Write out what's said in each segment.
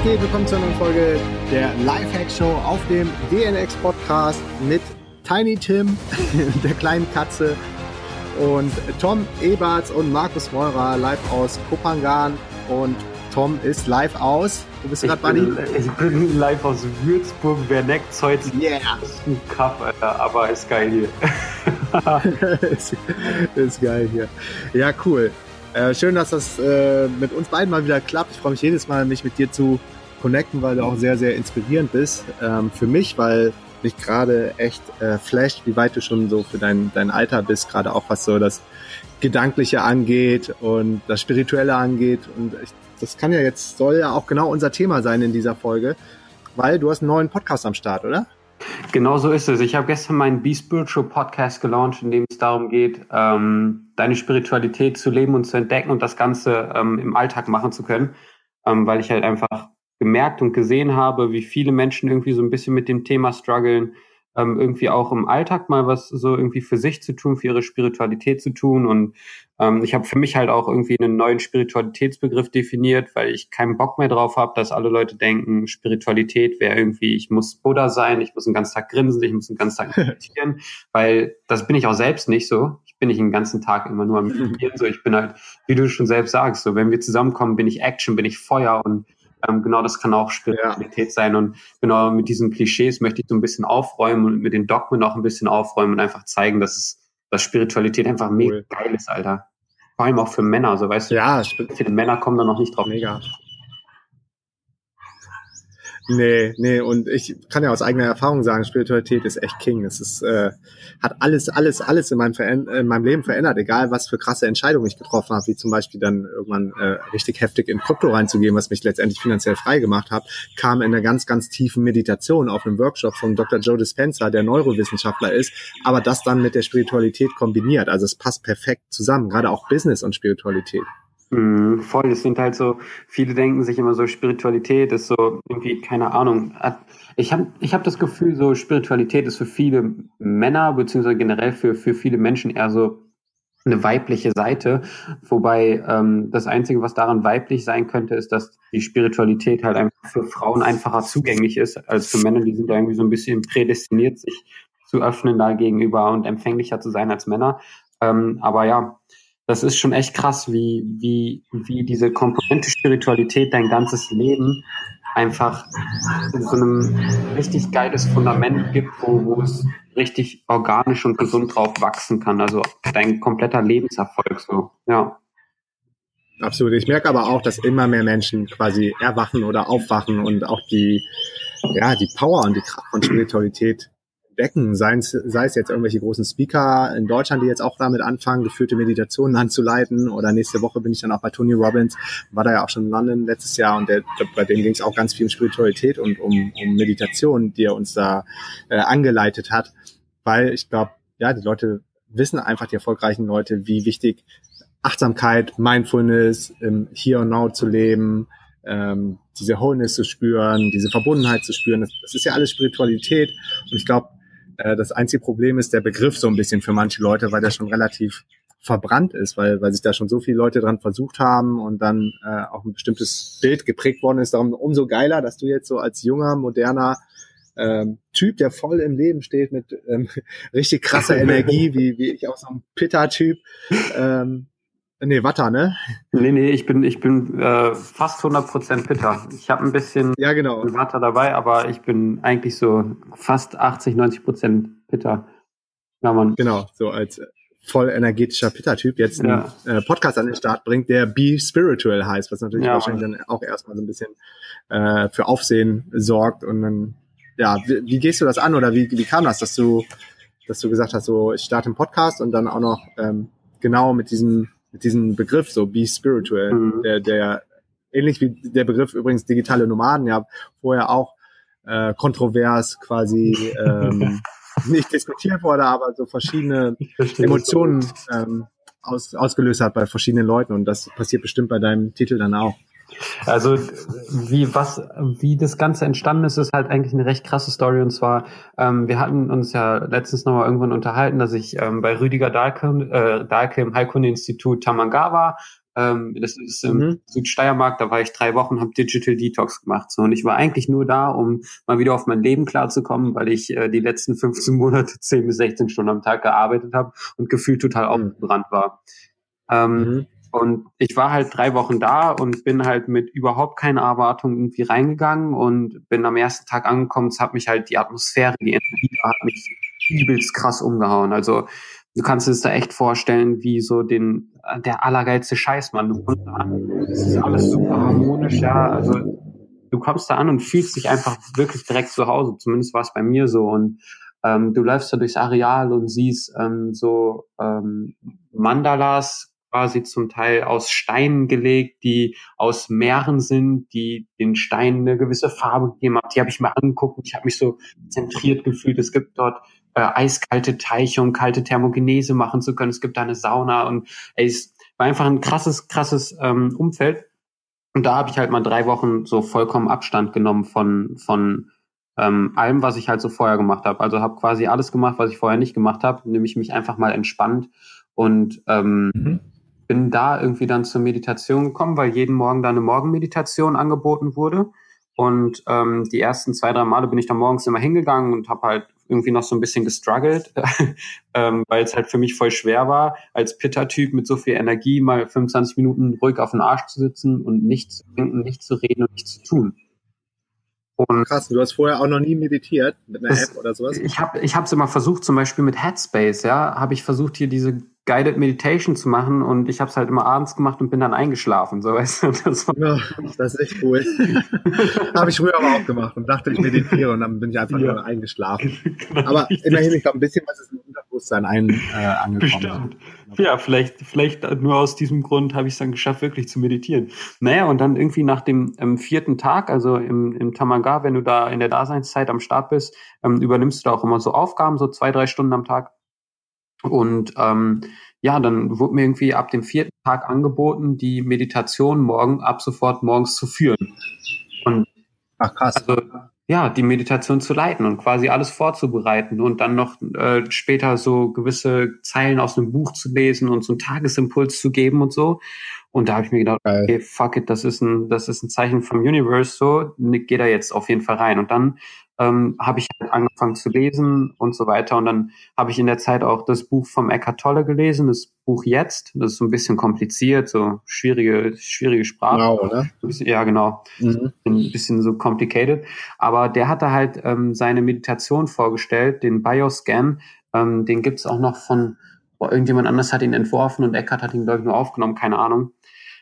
Was geht? Willkommen zu einer neuen Folge der Lifehack Show auf dem DNX Podcast mit Tiny Tim, der kleinen Katze und Tom Eberts und Markus Meurer live aus Kopangan und Tom ist live aus. Wo bist du gerade, Buddy? Ich bin live aus Würzburg, wer neckt's heute? Yeah. Ist ein Kaff, Alter, aber ist geil hier. ist, ist geil hier. Ja, cool. Äh, schön, dass das äh, mit uns beiden mal wieder klappt. Ich freue mich jedes Mal, mich mit dir zu connecten, weil du auch sehr, sehr inspirierend bist. Ähm, für mich, weil mich gerade echt äh, flasht, wie weit du schon so für dein, dein Alter bist, gerade auch was so das Gedankliche angeht und das Spirituelle angeht. Und ich, das kann ja jetzt, soll ja auch genau unser Thema sein in dieser Folge, weil du hast einen neuen Podcast am Start, oder? Genau so ist es. Ich habe gestern meinen Be Spiritual Podcast gelauncht, in dem es darum geht, ähm, deine Spiritualität zu leben und zu entdecken und das Ganze ähm, im Alltag machen zu können, ähm, weil ich halt einfach gemerkt und gesehen habe, wie viele Menschen irgendwie so ein bisschen mit dem Thema strugglen, ähm, irgendwie auch im Alltag mal was so irgendwie für sich zu tun, für ihre Spiritualität zu tun. Und ähm, ich habe für mich halt auch irgendwie einen neuen Spiritualitätsbegriff definiert, weil ich keinen Bock mehr drauf habe, dass alle Leute denken, Spiritualität wäre irgendwie, ich muss Buddha sein, ich muss den ganzen Tag grinsen, ich muss den ganzen Tag meditieren, weil das bin ich auch selbst nicht so. Ich bin nicht den ganzen Tag immer nur am Meditieren, so ich bin halt, wie du schon selbst sagst, so wenn wir zusammenkommen, bin ich Action, bin ich Feuer und ähm, genau das kann auch Spiritualität ja. sein. Und genau mit diesen Klischees möchte ich so ein bisschen aufräumen und mit den Dogmen auch ein bisschen aufräumen und einfach zeigen, dass es, dass Spiritualität einfach mega cool. geil ist, Alter. Vor allem auch für Männer, so weißt du. Ja, viele Männer kommen da noch nicht drauf. Mega. Nee, nee, und ich kann ja aus eigener Erfahrung sagen, Spiritualität ist echt King. Es ist, äh, hat alles, alles, alles in meinem, in meinem Leben verändert, egal was für krasse Entscheidungen ich getroffen habe, wie zum Beispiel dann irgendwann äh, richtig heftig in Krypto reinzugehen, was mich letztendlich finanziell frei gemacht hat, kam in einer ganz, ganz tiefen Meditation auf einem Workshop von Dr. Joe Dispenza, der Neurowissenschaftler ist, aber das dann mit der Spiritualität kombiniert. Also es passt perfekt zusammen, gerade auch Business und Spiritualität. Mhm, voll, es sind halt so, viele denken sich immer so, Spiritualität ist so irgendwie, keine Ahnung. Ich habe ich hab das Gefühl, so Spiritualität ist für viele Männer, beziehungsweise generell für, für viele Menschen eher so eine weibliche Seite. Wobei ähm, das Einzige, was daran weiblich sein könnte, ist, dass die Spiritualität halt einfach für Frauen einfacher zugänglich ist als für Männer. Die sind ja irgendwie so ein bisschen prädestiniert, sich zu öffnen da gegenüber und empfänglicher zu sein als Männer. Ähm, aber ja, das ist schon echt krass, wie, wie, wie diese Komponente Spiritualität dein ganzes Leben einfach in so einem richtig geiles Fundament gibt, wo, wo es richtig organisch und gesund drauf wachsen kann. Also dein kompletter Lebenserfolg so, ja. Absolut. Ich merke aber auch, dass immer mehr Menschen quasi erwachen oder aufwachen und auch die, ja, die Power und die Kraft von Spiritualität wecken, sei es, sei es jetzt irgendwelche großen Speaker in Deutschland, die jetzt auch damit anfangen, geführte Meditationen anzuleiten oder nächste Woche bin ich dann auch bei Tony Robbins, war da ja auch schon in London letztes Jahr und der, bei dem ging es auch ganz viel um Spiritualität und um, um Meditation, die er uns da äh, angeleitet hat, weil ich glaube, ja, die Leute wissen einfach, die erfolgreichen Leute, wie wichtig Achtsamkeit, Mindfulness, im Here und Now zu leben, ähm, diese Wholeness zu spüren, diese Verbundenheit zu spüren. Das, das ist ja alles Spiritualität. Und ich glaube, äh, das einzige Problem ist der Begriff so ein bisschen für manche Leute, weil der schon relativ verbrannt ist, weil, weil sich da schon so viele Leute dran versucht haben und dann äh, auch ein bestimmtes Bild geprägt worden ist. Darum umso geiler, dass du jetzt so als junger, moderner ähm, Typ, der voll im Leben steht mit ähm, richtig krasser Energie, wie, wie ich auch so ein Pitta-Typ, ähm, Nee, Watter, ne? Nee, nee, ich bin, ich bin äh, fast 100% Pitter. Ich habe ein bisschen ja, genau. Watter dabei, aber ich bin eigentlich so fast 80, 90% Pitter. Ja, man. Genau, so als voll energetischer Pitter-Typ jetzt einen ja. äh, Podcast an den Start bringt, der Be Spiritual heißt, was natürlich ja, wahrscheinlich Mann. dann auch erstmal so ein bisschen äh, für Aufsehen sorgt. Und dann, ja, wie, wie gehst du das an oder wie, wie kam das, dass du, dass du gesagt hast, so ich starte einen Podcast und dann auch noch ähm, genau mit diesem mit diesem Begriff, so be spiritual, mhm. der, der ähnlich wie der Begriff übrigens digitale Nomaden ja vorher auch äh, kontrovers quasi ähm, nicht diskutiert wurde, aber so verschiedene Emotionen ähm, aus, ausgelöst hat bei verschiedenen Leuten und das passiert bestimmt bei deinem Titel dann auch. Also wie was wie das Ganze entstanden ist, ist halt eigentlich eine recht krasse Story und zwar ähm, wir hatten uns ja letztens nochmal irgendwann unterhalten, dass ich ähm, bei Rüdiger Dahlke, äh, Dahlke im Heilkunde-Institut Tamanga war Ähm, das ist im mhm. Südsteiermark, da war ich drei Wochen, habe Digital Detox gemacht. So, und ich war eigentlich nur da, um mal wieder auf mein Leben klarzukommen, weil ich äh, die letzten 15 Monate 10 bis 16 Stunden am Tag gearbeitet habe und gefühlt total mhm. aufgebrannt war. Ähm, mhm. Und ich war halt drei Wochen da und bin halt mit überhaupt keiner Erwartung irgendwie reingegangen und bin am ersten Tag angekommen. Es hat mich halt die Atmosphäre, die Energie da hat mich übelst krass umgehauen. Also du kannst es da echt vorstellen, wie so den der allergeilste Scheiß, Mann. Du kommst da an, es ist alles super harmonisch, ja. Also du kommst da an und fühlst dich einfach wirklich direkt zu Hause. Zumindest war es bei mir so. Und ähm, du läufst da durchs Areal und siehst ähm, so ähm, Mandalas quasi zum Teil aus Steinen gelegt, die aus Meeren sind, die den Steinen eine gewisse Farbe gegeben haben. Die habe ich mir angeguckt und ich habe mich so zentriert gefühlt. Es gibt dort äh, eiskalte Teiche, um kalte Thermogenese machen zu können. Es gibt da eine Sauna und ey, es war einfach ein krasses, krasses ähm, Umfeld. Und da habe ich halt mal drei Wochen so vollkommen Abstand genommen von, von ähm, allem, was ich halt so vorher gemacht habe. Also habe quasi alles gemacht, was ich vorher nicht gemacht habe, nämlich mich einfach mal entspannt und ähm, mhm bin da irgendwie dann zur Meditation gekommen, weil jeden Morgen da eine Morgenmeditation angeboten wurde. Und ähm, die ersten zwei, drei Male bin ich dann morgens immer hingegangen und habe halt irgendwie noch so ein bisschen gestruggelt, ähm, weil es halt für mich voll schwer war, als Pitter-Typ mit so viel Energie mal 25 Minuten ruhig auf den Arsch zu sitzen und nichts zu denken, nichts zu reden und nichts zu tun. Und Krass, du hast vorher auch noch nie meditiert mit einer das, App oder sowas? Ich habe ich es immer versucht, zum Beispiel mit Headspace, ja, habe ich versucht, hier diese Guided Meditation zu machen und ich habe es halt immer abends gemacht und bin dann eingeschlafen. So, weißt du? das, ja, das ist echt cool. habe ich früher aber auch gemacht und dachte, ich meditiere und dann bin ich einfach ja. nur eingeschlafen. Genau aber immerhin, ich glaube, ein bisschen was ist im Unterbewusstsein ein, äh, angekommen. Ja, vielleicht, vielleicht nur aus diesem Grund habe ich es dann geschafft, wirklich zu meditieren. Naja, und dann irgendwie nach dem ähm, vierten Tag, also im, im Tamaga, wenn du da in der Daseinszeit am Start bist, ähm, übernimmst du da auch immer so Aufgaben, so zwei, drei Stunden am Tag und ähm, ja, dann wurde mir irgendwie ab dem vierten Tag angeboten, die Meditation morgen ab sofort morgens zu führen. Und Ach krass. Also, ja, die Meditation zu leiten und quasi alles vorzubereiten und dann noch äh, später so gewisse Zeilen aus einem Buch zu lesen und so einen Tagesimpuls zu geben und so. Und da habe ich mir gedacht, Geil. okay, fuck it, das ist ein, das ist ein Zeichen vom Universe, so, geh da jetzt auf jeden Fall rein. Und dann ähm, habe ich halt angefangen zu lesen und so weiter. Und dann habe ich in der Zeit auch das Buch vom Eckhart Tolle gelesen, das Buch Jetzt. Das ist so ein bisschen kompliziert, so schwierige, schwierige Sprache. Genau, oder? Ja, genau. Mhm. Ein bisschen so complicated. Aber der hatte halt ähm, seine Meditation vorgestellt, den Bioscan. Ähm, den gibt's auch noch von, boah, irgendjemand anders hat ihn entworfen und Eckhart hat ihn, glaube ich, nur aufgenommen, keine Ahnung.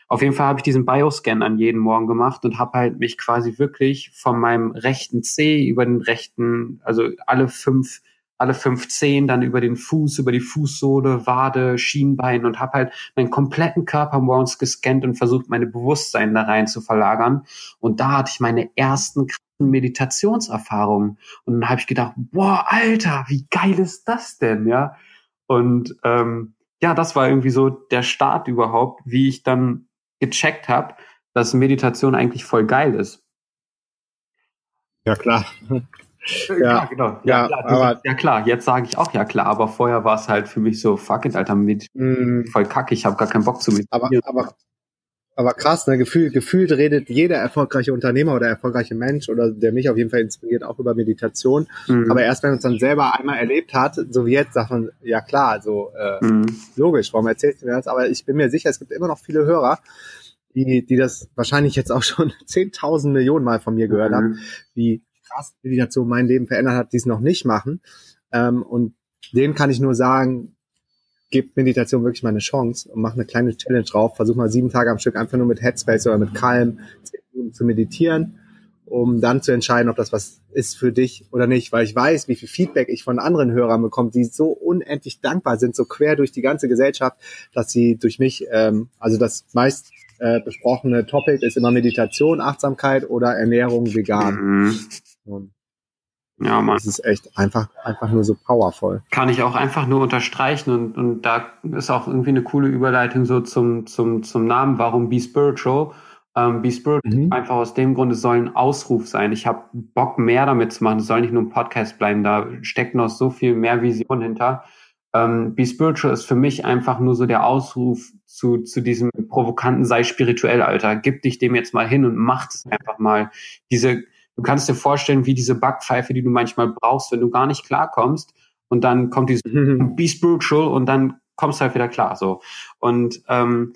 Auf jeden Fall habe ich diesen Bioscan an jeden Morgen gemacht und habe halt mich quasi wirklich von meinem rechten C über den rechten, also alle fünf alle fünf Zehen, dann über den Fuß, über die Fußsohle, Wade, Schienbein und habe halt meinen kompletten Körper morgens gescannt und versucht, meine Bewusstsein da rein zu verlagern. Und da hatte ich meine ersten Meditationserfahrungen. Und dann habe ich gedacht, boah, Alter, wie geil ist das denn, ja? Und ähm, ja, das war irgendwie so der Start überhaupt, wie ich dann gecheckt habe, dass Meditation eigentlich voll geil ist. Ja, klar. Ja, ja, genau. Ja, ja, klar, aber, ja klar, jetzt sage ich auch ja klar, aber vorher war es halt für mich so, fuck it, Alter, mit, mm. voll kacke, ich habe gar keinen Bock zu meditieren. Aber, aber, aber krass, ne, gefühlt, gefühlt redet jeder erfolgreiche Unternehmer oder erfolgreiche Mensch oder der mich auf jeden Fall inspiriert, auch über Meditation. Mm. Aber erst wenn man es dann selber einmal erlebt hat, so wie jetzt, sagt man, ja klar, also äh, mm. logisch, warum erzählst du mir das? Aber ich bin mir sicher, es gibt immer noch viele Hörer, die, die das wahrscheinlich jetzt auch schon 10.000 Millionen Mal von mir gehört mhm. haben, wie krass Meditation mein Leben verändert hat, die es noch nicht machen. Ähm, und denen kann ich nur sagen, gebt Meditation wirklich mal eine Chance und mach eine kleine Challenge drauf. Versuch mal sieben Tage am Stück einfach nur mit Headspace oder mit Calm zu meditieren, um dann zu entscheiden, ob das was ist für dich oder nicht. Weil ich weiß, wie viel Feedback ich von anderen Hörern bekomme, die so unendlich dankbar sind, so quer durch die ganze Gesellschaft, dass sie durch mich, ähm, also das meist äh, besprochene Topic ist immer Meditation, Achtsamkeit oder Ernährung vegan. Mhm. Ja, Mann. Das ist echt einfach, einfach nur so powerful. Kann ich auch einfach nur unterstreichen und, und da ist auch irgendwie eine coole Überleitung so zum, zum, zum Namen, warum Be Spiritual. Ähm, Be Spiritual mhm. einfach aus dem Grund, es soll ein Ausruf sein. Ich habe Bock mehr damit zu machen. Es soll nicht nur ein Podcast bleiben. Da steckt noch so viel mehr Vision hinter. Ähm, Be Spiritual ist für mich einfach nur so der Ausruf zu, zu diesem provokanten, sei spirituell, Alter. Gib dich dem jetzt mal hin und mach es einfach mal. Diese, du kannst dir vorstellen, wie diese Backpfeife, die du manchmal brauchst, wenn du gar nicht klarkommst. Und dann kommt dieses Be Spiritual und dann kommst du halt wieder klar. So. Und ähm,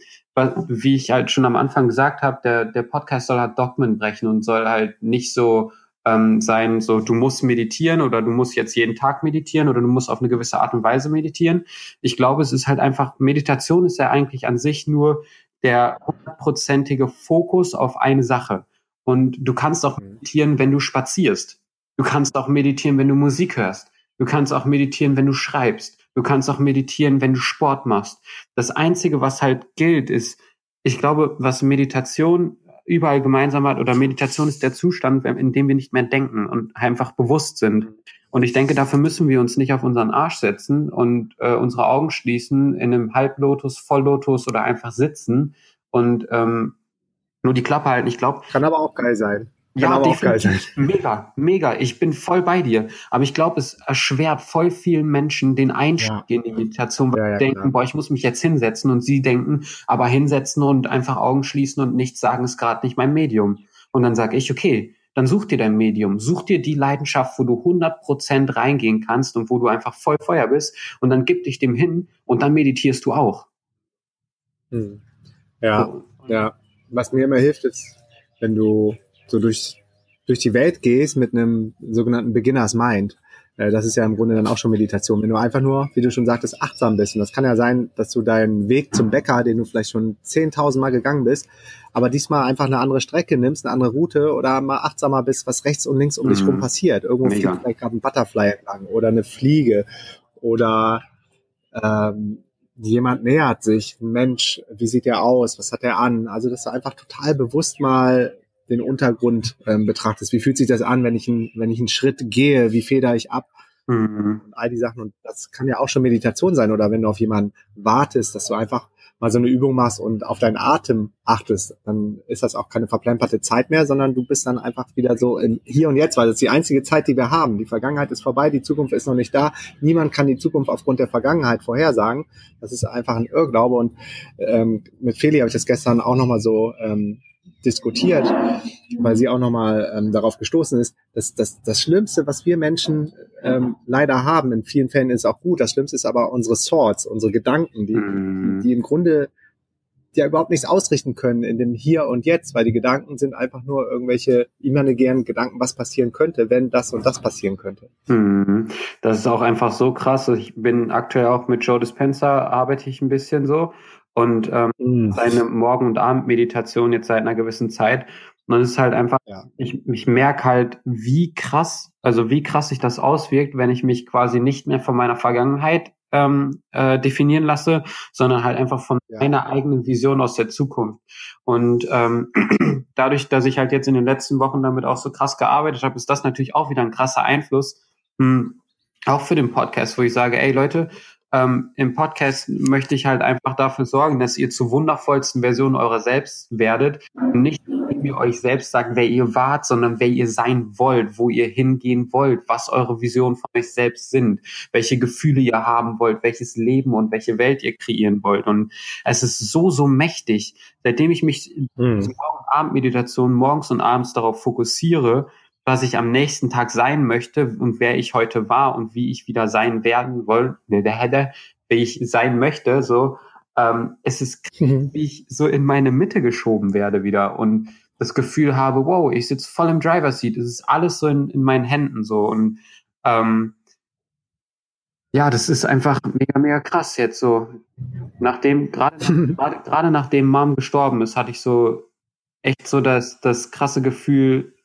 wie ich halt schon am Anfang gesagt habe, der, der Podcast soll halt Dogmen brechen und soll halt nicht so ähm, sein, so du musst meditieren oder du musst jetzt jeden Tag meditieren oder du musst auf eine gewisse Art und Weise meditieren. Ich glaube, es ist halt einfach, Meditation ist ja eigentlich an sich nur der hundertprozentige Fokus auf eine Sache. Und du kannst auch mhm. meditieren, wenn du spazierst. Du kannst auch meditieren, wenn du Musik hörst. Du kannst auch meditieren, wenn du schreibst. Du kannst auch meditieren, wenn du Sport machst. Das Einzige, was halt gilt, ist, ich glaube, was Meditation überall gemeinsam hat oder Meditation ist der Zustand, in dem wir nicht mehr denken und einfach bewusst sind. Und ich denke, dafür müssen wir uns nicht auf unseren Arsch setzen und äh, unsere Augen schließen, in einem Halblotus, Volllotus oder einfach sitzen und ähm, nur die Klappe halten. Ich glaube. Kann aber auch geil sein. Kann ja, definitiv. Mega, mega. Ich bin voll bei dir. Aber ich glaube, es erschwert voll vielen Menschen den Einstieg ja. in die Meditation, weil ja, ja, denken, klar. boah, ich muss mich jetzt hinsetzen und sie denken, aber hinsetzen und einfach Augen schließen und nichts sagen ist gerade nicht mein Medium. Und dann sage ich, okay, dann such dir dein Medium, such dir die Leidenschaft, wo du 100% reingehen kannst und wo du einfach voll Feuer bist und dann gib dich dem hin und dann meditierst du auch. Hm. Ja, so. ja. Was mir immer hilft, ist, wenn du so durch, durch die Welt gehst mit einem sogenannten Beginners Mind. Äh, das ist ja im Grunde dann auch schon Meditation. Wenn du einfach nur, wie du schon sagtest, achtsam bist. Und das kann ja sein, dass du deinen Weg zum Bäcker, den du vielleicht schon 10.000 Mal gegangen bist, aber diesmal einfach eine andere Strecke nimmst, eine andere Route oder mal achtsamer bist, was rechts und links um dich rum mhm. passiert. Irgendwo Mega. fliegt vielleicht gerade ein Butterfly entlang oder eine Fliege oder ähm, jemand nähert sich, ein Mensch, wie sieht er aus, was hat er an? Also, dass du einfach total bewusst mal den Untergrund ähm, betrachtest. Wie fühlt sich das an, wenn ich, ein, wenn ich einen Schritt gehe? Wie feder ich ab? Mhm. Und all die Sachen. Und das kann ja auch schon Meditation sein. Oder wenn du auf jemanden wartest, dass du einfach mal so eine Übung machst und auf deinen Atem achtest, dann ist das auch keine verplemperte Zeit mehr, sondern du bist dann einfach wieder so im Hier und Jetzt, weil das ist die einzige Zeit, die wir haben. Die Vergangenheit ist vorbei, die Zukunft ist noch nicht da. Niemand kann die Zukunft aufgrund der Vergangenheit vorhersagen. Das ist einfach ein Irrglaube. Und ähm, mit Feli habe ich das gestern auch nochmal so ähm, diskutiert, weil sie auch nochmal ähm, darauf gestoßen ist, dass, dass das Schlimmste, was wir Menschen ähm, leider haben, in vielen Fällen ist auch gut, das Schlimmste ist aber unsere Thoughts, unsere Gedanken, die, mhm. die im Grunde ja überhaupt nichts ausrichten können in dem Hier und Jetzt, weil die Gedanken sind einfach nur irgendwelche imaginären Gedanken, was passieren könnte, wenn das und das passieren könnte. Mhm. Das ist auch einfach so krass. Ich bin aktuell auch mit Joe Dispenza, arbeite ich ein bisschen so und ähm, mhm. seine Morgen- und Abendmeditation jetzt seit einer gewissen Zeit. Und es ist halt einfach, ja. ich, ich merke halt, wie krass, also wie krass sich das auswirkt, wenn ich mich quasi nicht mehr von meiner Vergangenheit ähm, äh, definieren lasse, sondern halt einfach von ja. meiner eigenen Vision aus der Zukunft. Und ähm, dadurch, dass ich halt jetzt in den letzten Wochen damit auch so krass gearbeitet habe, ist das natürlich auch wieder ein krasser Einfluss, mh, hm, auch für den Podcast, wo ich sage, ey Leute, ähm, Im Podcast möchte ich halt einfach dafür sorgen, dass ihr zur wundervollsten Version eurer selbst werdet. Und nicht, indem ihr euch selbst sagt, wer ihr wart, sondern wer ihr sein wollt, wo ihr hingehen wollt, was eure Visionen von euch selbst sind, welche Gefühle ihr haben wollt, welches Leben und welche Welt ihr kreieren wollt. Und es ist so, so mächtig. Seitdem ich mich in Abendmeditation morgens und abends darauf fokussiere, was ich am nächsten Tag sein möchte und wer ich heute war und wie ich wieder sein werden wollte, wie ich sein möchte, so, ähm, es ist, mhm. wie ich so in meine Mitte geschoben werde wieder und das Gefühl habe, wow, ich sitze voll im Driver Seat, es ist alles so in, in meinen Händen so und ähm, ja, das ist einfach mega, mega krass jetzt so. Nachdem, gerade, gerade, gerade nachdem Mom gestorben ist, hatte ich so echt so das, das krasse Gefühl,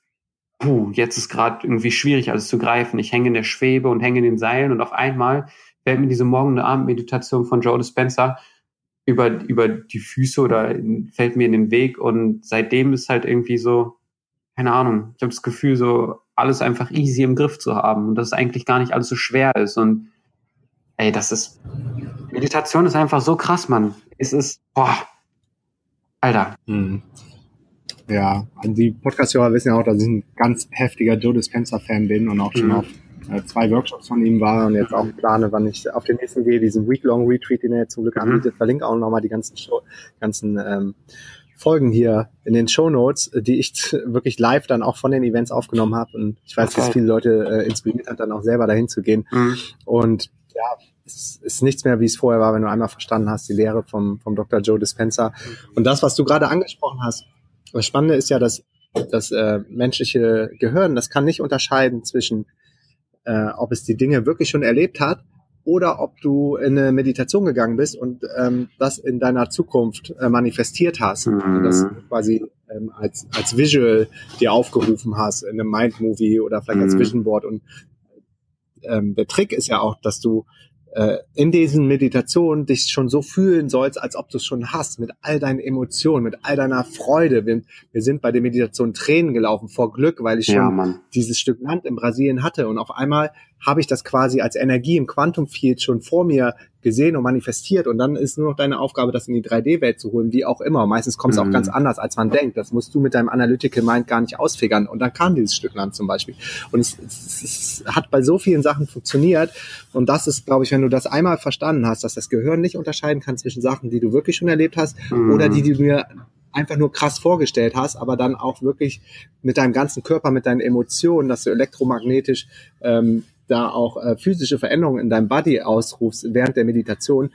puh, jetzt ist gerade irgendwie schwierig, alles zu greifen. Ich hänge in der Schwebe und hänge in den Seilen und auf einmal fällt mir diese Morgen- und Abendmeditation von Joe Dispenza über, über die Füße oder fällt mir in den Weg und seitdem ist halt irgendwie so, keine Ahnung, ich habe das Gefühl, so alles einfach easy im Griff zu haben und dass es eigentlich gar nicht alles so schwer ist und ey, das ist, Meditation ist einfach so krass, Mann. Es ist, boah, Alter. Mhm. Ja, also die Podcast-Hörer wissen ja auch, dass ich ein ganz heftiger Joe Dispenza-Fan bin und auch schon mhm. auf äh, zwei Workshops von ihm war und jetzt auch plane, wann ich auf den nächsten gehe, diesen Week-Long Retreat, den er jetzt zum Glück mhm. anbietet, verlinke auch nochmal die ganzen, Show, ganzen ähm, Folgen hier in den Show Notes, die ich wirklich live dann auch von den Events aufgenommen habe. Und ich weiß, okay. dass viele Leute äh, inspiriert hat, dann auch selber dahin zu gehen. Mhm. Und ja, es ist nichts mehr, wie es vorher war, wenn du einmal verstanden hast, die Lehre vom, vom Dr. Joe Dispenza. Und das, was du gerade angesprochen hast, das Spannende ist ja, dass das äh, menschliche Gehirn, das kann nicht unterscheiden zwischen, äh, ob es die Dinge wirklich schon erlebt hat oder ob du in eine Meditation gegangen bist und ähm, das in deiner Zukunft äh, manifestiert hast. Mhm. Das quasi ähm, als, als Visual dir aufgerufen hast in einem Mind-Movie oder vielleicht mhm. als Vision Board. Und ähm, der Trick ist ja auch, dass du äh, in diesen Meditationen dich schon so fühlen sollst, als ob du es schon hast, mit all deinen Emotionen, mit all deiner Freude. Wir, wir sind bei der Meditation Tränen gelaufen vor Glück, weil ich schon ja, dieses Stück Land in Brasilien hatte und auf einmal habe ich das quasi als Energie im Quantum Field schon vor mir gesehen und manifestiert und dann ist nur noch deine Aufgabe, das in die 3D-Welt zu holen, wie auch immer. meistens kommt es mhm. auch ganz anders, als man denkt. Das musst du mit deinem Analytical Mind gar nicht ausfigern. Und dann kam dieses Stück Land zum Beispiel. Und es, es, es hat bei so vielen Sachen funktioniert. Und das ist, glaube ich, wenn du das einmal verstanden hast, dass das Gehirn nicht unterscheiden kann zwischen Sachen, die du wirklich schon erlebt hast mhm. oder die, die du mir einfach nur krass vorgestellt hast, aber dann auch wirklich mit deinem ganzen Körper, mit deinen Emotionen, dass du elektromagnetisch ähm, da auch äh, physische Veränderungen in deinem Body ausrufst während der Meditation,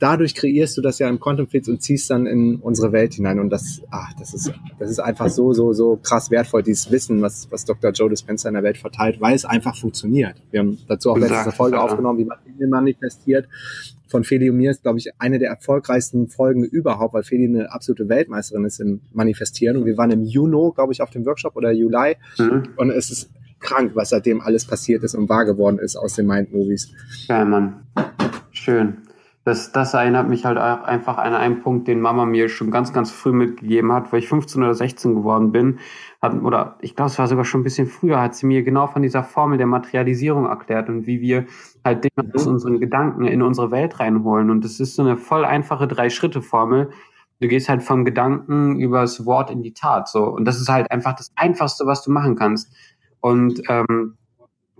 dadurch kreierst du das ja im Quantum Fields und ziehst dann in unsere Welt hinein. Und das, ach, das ist, das ist einfach so, so, so krass wertvoll, dieses Wissen, was, was Dr. Joe Dispenza in der Welt verteilt, weil es einfach funktioniert. Wir haben dazu auch letzte Folge ja. aufgenommen, wie man manifestiert. Von Feli und mir ist, glaube ich, eine der erfolgreichsten Folgen überhaupt, weil Feli eine absolute Weltmeisterin ist im Manifestieren. Und wir waren im Juni, glaube ich, auf dem Workshop oder Juli. Mhm. Und es ist krank, was seitdem alles passiert ist und wahr geworden ist aus den Mind-Movies. Ja, Mann. Schön. Das, das erinnert mich halt auch einfach an einen Punkt, den Mama mir schon ganz, ganz früh mitgegeben hat, wo ich 15 oder 16 geworden bin. Hat, oder ich glaube, es war sogar schon ein bisschen früher, hat sie mir genau von dieser Formel der Materialisierung erklärt und wie wir halt Dinge aus mhm. unseren Gedanken in unsere Welt reinholen. Und das ist so eine voll einfache Drei-Schritte-Formel. Du gehst halt vom Gedanken übers Wort in die Tat. So. Und das ist halt einfach das Einfachste, was du machen kannst. Und ähm,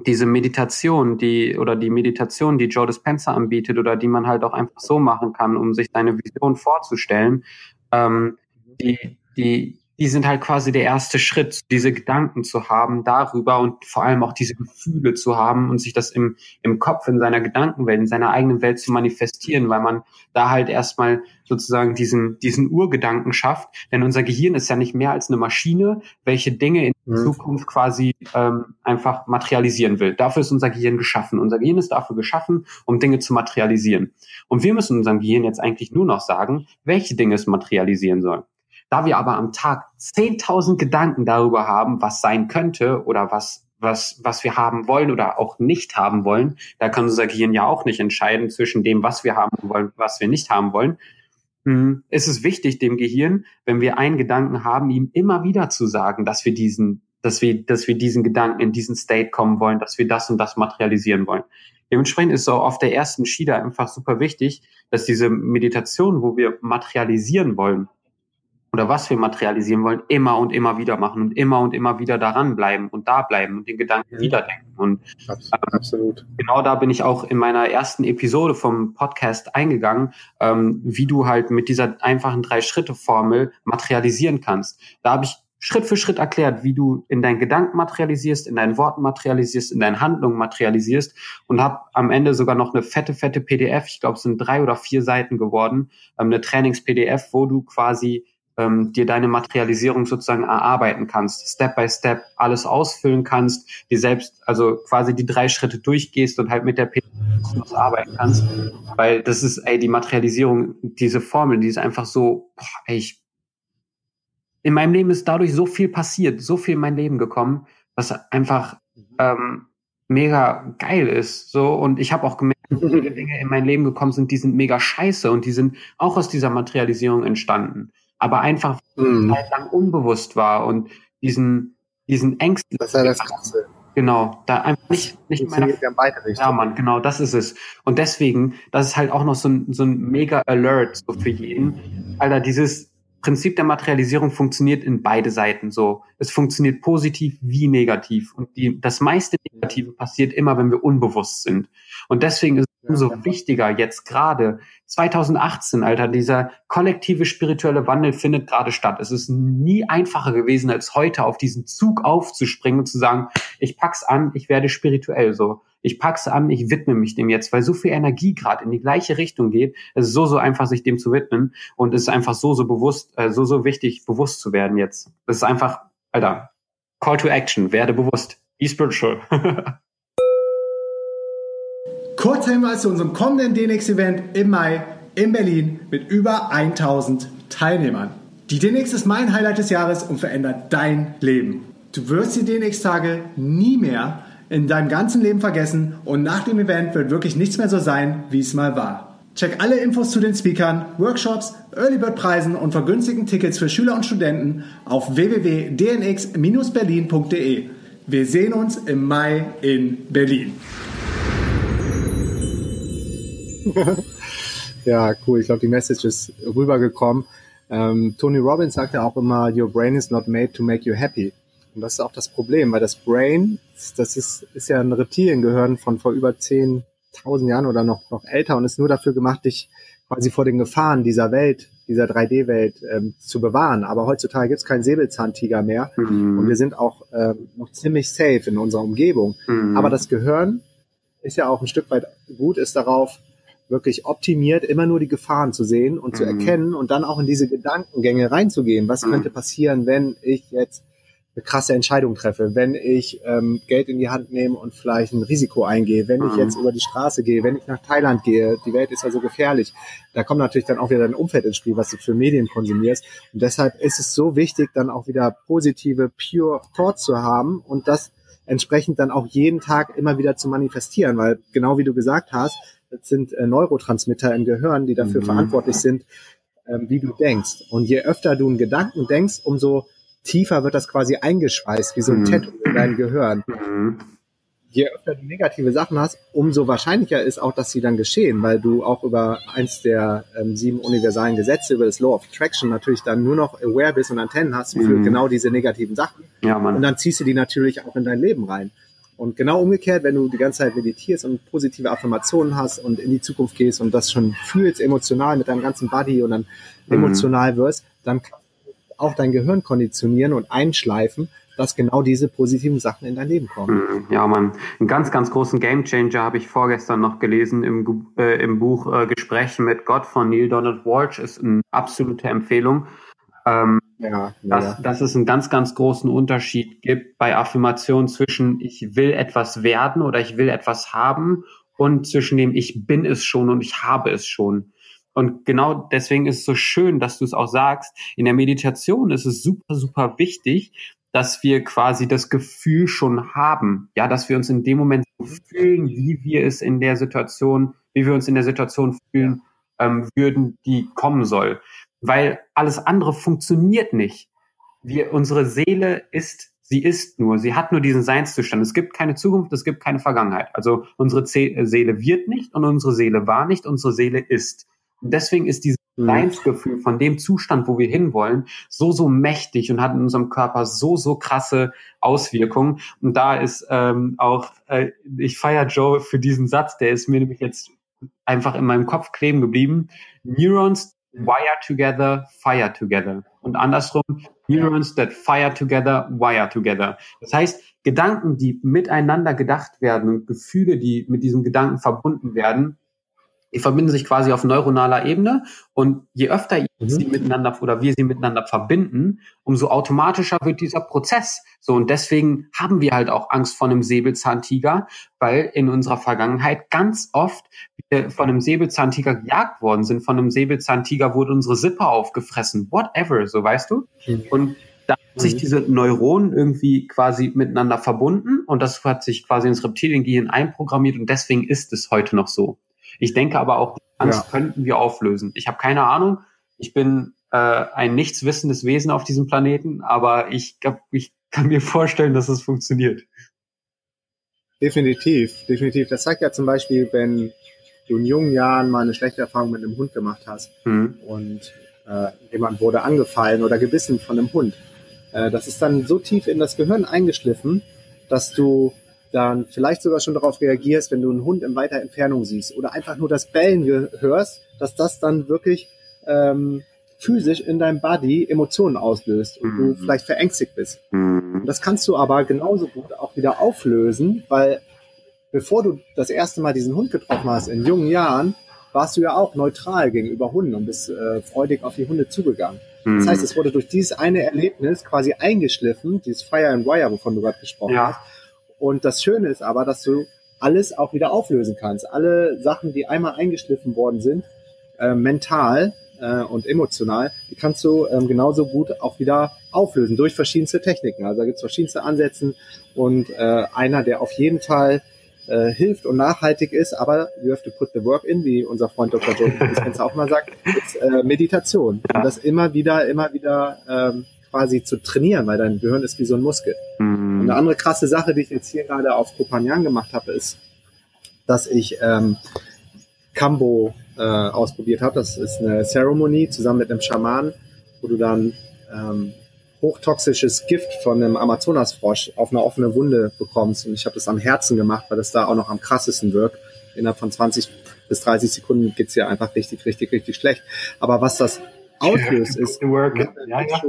diese Meditation, die oder die Meditation, die Joe Dispenza anbietet oder die man halt auch einfach so machen kann, um sich seine Vision vorzustellen, ähm, die, die, die sind halt quasi der erste Schritt, diese Gedanken zu haben darüber und vor allem auch diese Gefühle zu haben und sich das im, im Kopf, in seiner Gedankenwelt, in seiner eigenen Welt zu manifestieren, weil man da halt erstmal sozusagen diesen, diesen Urgedanken schafft. Denn unser Gehirn ist ja nicht mehr als eine Maschine, welche Dinge in. Zukunft quasi ähm, einfach materialisieren will. Dafür ist unser Gehirn geschaffen. Unser Gehirn ist dafür geschaffen, um Dinge zu materialisieren. Und wir müssen unserem Gehirn jetzt eigentlich nur noch sagen, welche Dinge es materialisieren soll. Da wir aber am Tag 10.000 Gedanken darüber haben, was sein könnte oder was, was, was wir haben wollen oder auch nicht haben wollen, da kann unser Gehirn ja auch nicht entscheiden zwischen dem, was wir haben wollen, was wir nicht haben wollen, hm, ist es wichtig, dem Gehirn, wenn wir einen Gedanken haben, ihm immer wieder zu sagen, dass wir diesen, dass wir, dass wir diesen Gedanken in diesen State kommen wollen, dass wir das und das materialisieren wollen. Dementsprechend ist so auf der ersten Schiede einfach super wichtig, dass diese Meditation, wo wir materialisieren wollen, oder was wir materialisieren wollen, immer und immer wieder machen und immer und immer wieder daran bleiben und da bleiben und den Gedanken mhm. wieder denken. Und absolut. Ähm, genau da bin ich auch in meiner ersten Episode vom Podcast eingegangen, ähm, wie du halt mit dieser einfachen Drei-Schritte-Formel materialisieren kannst. Da habe ich Schritt für Schritt erklärt, wie du in deinen Gedanken materialisierst, in deinen Worten materialisierst, in deinen Handlungen materialisierst und habe am Ende sogar noch eine fette, fette PDF, ich glaube es sind drei oder vier Seiten geworden, ähm, eine Trainings-PDF, wo du quasi ähm, dir deine Materialisierung sozusagen erarbeiten kannst, Step by Step alles ausfüllen kannst, dir selbst also quasi die drei Schritte durchgehst und halt mit der PDF arbeiten kannst, weil das ist, ey, die Materialisierung, diese Formel, die ist einfach so, boah, ey, ich, in meinem Leben ist dadurch so viel passiert, so viel in mein Leben gekommen, was einfach ähm, mega geil ist. So und ich habe auch gemerkt, viele Dinge in mein Leben gekommen sind, die sind mega scheiße und die sind auch aus dieser Materialisierung entstanden aber einfach mhm. Lang unbewusst war und diesen, diesen Ängsten. Das ist ja das Krasse. Genau, da einfach nicht, nicht in meiner, Ja, Mann, genau, das ist es. Und deswegen, das ist halt auch noch so ein, so ein mega Alert so für jeden. Alter, dieses, Prinzip der Materialisierung funktioniert in beide Seiten so. Es funktioniert positiv wie negativ. Und die, das meiste Negative passiert immer, wenn wir unbewusst sind. Und deswegen ist es umso wichtiger jetzt gerade 2018, Alter, dieser kollektive spirituelle Wandel findet gerade statt. Es ist nie einfacher gewesen, als heute auf diesen Zug aufzuspringen und zu sagen, ich pack's an, ich werde spirituell so ich pack's an, ich widme mich dem jetzt, weil so viel Energie gerade in die gleiche Richtung geht. Es ist so, so einfach, sich dem zu widmen und es ist einfach so, so bewusst, äh, so, so wichtig, bewusst zu werden jetzt. Das ist einfach, Alter, Call to Action, werde bewusst, be spiritual. Kurzer Hinweis zu unserem kommenden DNX-Event im Mai in Berlin mit über 1000 Teilnehmern. Die DNX ist mein Highlight des Jahres und verändert dein Leben. Du wirst die DNX-Tage nie mehr in deinem ganzen Leben vergessen und nach dem Event wird wirklich nichts mehr so sein, wie es mal war. Check alle Infos zu den Speakern, Workshops, Early Bird Preisen und vergünstigten Tickets für Schüler und Studenten auf www.dnx-berlin.de. Wir sehen uns im Mai in Berlin. ja, cool. Ich glaube, die Message ist rübergekommen. Ähm, Tony Robbins sagt ja auch immer, Your brain is not made to make you happy. Und das ist auch das Problem, weil das Brain, das ist, ist ja ein Reptiliengehirn von vor über 10.000 Jahren oder noch, noch älter und ist nur dafür gemacht, dich quasi vor den Gefahren dieser Welt, dieser 3D-Welt ähm, zu bewahren. Aber heutzutage gibt es keinen Säbelzahntiger mehr mhm. und wir sind auch ähm, noch ziemlich safe in unserer Umgebung. Mhm. Aber das Gehirn ist ja auch ein Stück weit gut, ist darauf wirklich optimiert, immer nur die Gefahren zu sehen und mhm. zu erkennen und dann auch in diese Gedankengänge reinzugehen. Was mhm. könnte passieren, wenn ich jetzt eine krasse Entscheidung treffe, wenn ich ähm, Geld in die Hand nehme und vielleicht ein Risiko eingehe, wenn ich mhm. jetzt über die Straße gehe, wenn ich nach Thailand gehe, die Welt ist ja so gefährlich. Da kommt natürlich dann auch wieder dein Umfeld ins Spiel, was du für Medien konsumierst. Und deshalb ist es so wichtig, dann auch wieder positive, pure Thoughts zu haben und das entsprechend dann auch jeden Tag immer wieder zu manifestieren, weil genau wie du gesagt hast, das sind äh, Neurotransmitter im Gehirn, die dafür mhm. verantwortlich sind, ähm, wie du denkst. Und je öfter du einen Gedanken denkst, umso tiefer wird das quasi eingeschweißt, wie so ein mhm. Tattoo in deinem Gehirn. Mhm. Je öfter du negative Sachen hast, umso wahrscheinlicher ist auch, dass sie dann geschehen, weil du auch über eins der ähm, sieben universalen Gesetze, über das Law of Attraction natürlich dann nur noch aware bist und Antennen hast für mhm. genau diese negativen Sachen. Ja, Mann. Und dann ziehst du die natürlich auch in dein Leben rein. Und genau umgekehrt, wenn du die ganze Zeit meditierst und positive Affirmationen hast und in die Zukunft gehst und das schon fühlst emotional mit deinem ganzen Body und dann mhm. emotional wirst, dann kannst auch dein Gehirn konditionieren und einschleifen, dass genau diese positiven Sachen in dein Leben kommen. Mhm. Ja, man, einen ganz, ganz großen Gamechanger habe ich vorgestern noch gelesen im, äh, im Buch äh, Gespräche mit Gott von Neil Donald Walsh, ist eine absolute Empfehlung. Ähm, ja, dass, ja. dass es einen ganz, ganz großen Unterschied gibt bei Affirmationen zwischen ich will etwas werden oder ich will etwas haben und zwischen dem ich bin es schon und ich habe es schon. Und genau deswegen ist es so schön, dass du es auch sagst. In der Meditation ist es super, super wichtig, dass wir quasi das Gefühl schon haben. Ja, dass wir uns in dem Moment so fühlen, wie wir es in der Situation, wie wir uns in der Situation fühlen ähm, würden, die kommen soll. Weil alles andere funktioniert nicht. Wir, unsere Seele ist, sie ist nur, sie hat nur diesen Seinszustand. Es gibt keine Zukunft, es gibt keine Vergangenheit. Also unsere Seele wird nicht und unsere Seele war nicht, unsere Seele ist. Und deswegen ist dieses mhm. Seinsgefühl von dem Zustand, wo wir hinwollen, so, so mächtig und hat in unserem Körper so, so krasse Auswirkungen. Und da ist ähm, auch, äh, ich feiere Joe für diesen Satz, der ist mir nämlich jetzt einfach in meinem Kopf kleben geblieben. Neurons wire together, fire together. Und andersrum, Neurons that fire together, wire together. Das heißt, Gedanken, die miteinander gedacht werden und Gefühle, die mit diesem Gedanken verbunden werden, die verbinden sich quasi auf neuronaler Ebene und je öfter mhm. sie miteinander oder wir sie miteinander verbinden, umso automatischer wird dieser Prozess. So und deswegen haben wir halt auch Angst vor einem Säbelzahntiger, weil in unserer Vergangenheit ganz oft wir von einem Säbelzahntiger gejagt worden sind. Von einem Säbelzahntiger wurde unsere Sippe aufgefressen, whatever, so weißt du. Mhm. Und da hat sich mhm. diese Neuronen irgendwie quasi miteinander verbunden und das hat sich quasi ins Reptiliengehirn einprogrammiert und deswegen ist es heute noch so. Ich denke aber auch, die Angst ja. könnten wir auflösen. Ich habe keine Ahnung. Ich bin äh, ein nichtswissendes Wesen auf diesem Planeten, aber ich, ich kann mir vorstellen, dass es funktioniert. Definitiv, definitiv. Das zeigt ja zum Beispiel, wenn du in jungen Jahren mal eine schlechte Erfahrung mit einem Hund gemacht hast mhm. und äh, jemand wurde angefallen oder gebissen von einem Hund. Äh, das ist dann so tief in das Gehirn eingeschliffen, dass du dann vielleicht sogar schon darauf reagierst, wenn du einen Hund in weiter Entfernung siehst oder einfach nur das Bellen hörst, dass das dann wirklich ähm, physisch in deinem Body Emotionen auslöst und mhm. du vielleicht verängstigt bist. Mhm. Das kannst du aber genauso gut auch wieder auflösen, weil bevor du das erste Mal diesen Hund getroffen hast in jungen Jahren, warst du ja auch neutral gegenüber Hunden und bist äh, freudig auf die Hunde zugegangen. Mhm. Das heißt, es wurde durch dieses eine Erlebnis quasi eingeschliffen, dieses Fire and Wire, wovon du gerade gesprochen ja. hast. Und das Schöne ist aber, dass du alles auch wieder auflösen kannst. Alle Sachen, die einmal eingeschliffen worden sind, äh, mental äh, und emotional, die kannst du ähm, genauso gut auch wieder auflösen durch verschiedenste Techniken. Also da gibt es verschiedenste Ansätze und äh, einer, der auf jeden Fall äh, hilft und nachhaltig ist, aber you have to put the work in, wie unser Freund Dr. Joe Dispenza auch mal sagt, ist äh, Meditation. Und das immer wieder, immer wieder ähm, quasi zu trainieren, weil dein Gehirn ist wie so ein Muskel. Mhm. Und eine andere krasse Sache, die ich jetzt hier gerade auf Kopanjan gemacht habe, ist, dass ich ähm, Kambo äh, ausprobiert habe. Das ist eine Zeremonie zusammen mit einem Schaman, wo du dann ähm, hochtoxisches Gift von einem Amazonasfrosch auf eine offene Wunde bekommst. Und ich habe das am Herzen gemacht, weil das da auch noch am krassesten wirkt. Innerhalb von 20 bis 30 Sekunden geht's dir einfach richtig, richtig, richtig schlecht. Aber was das auslöst, ist, ja, ja.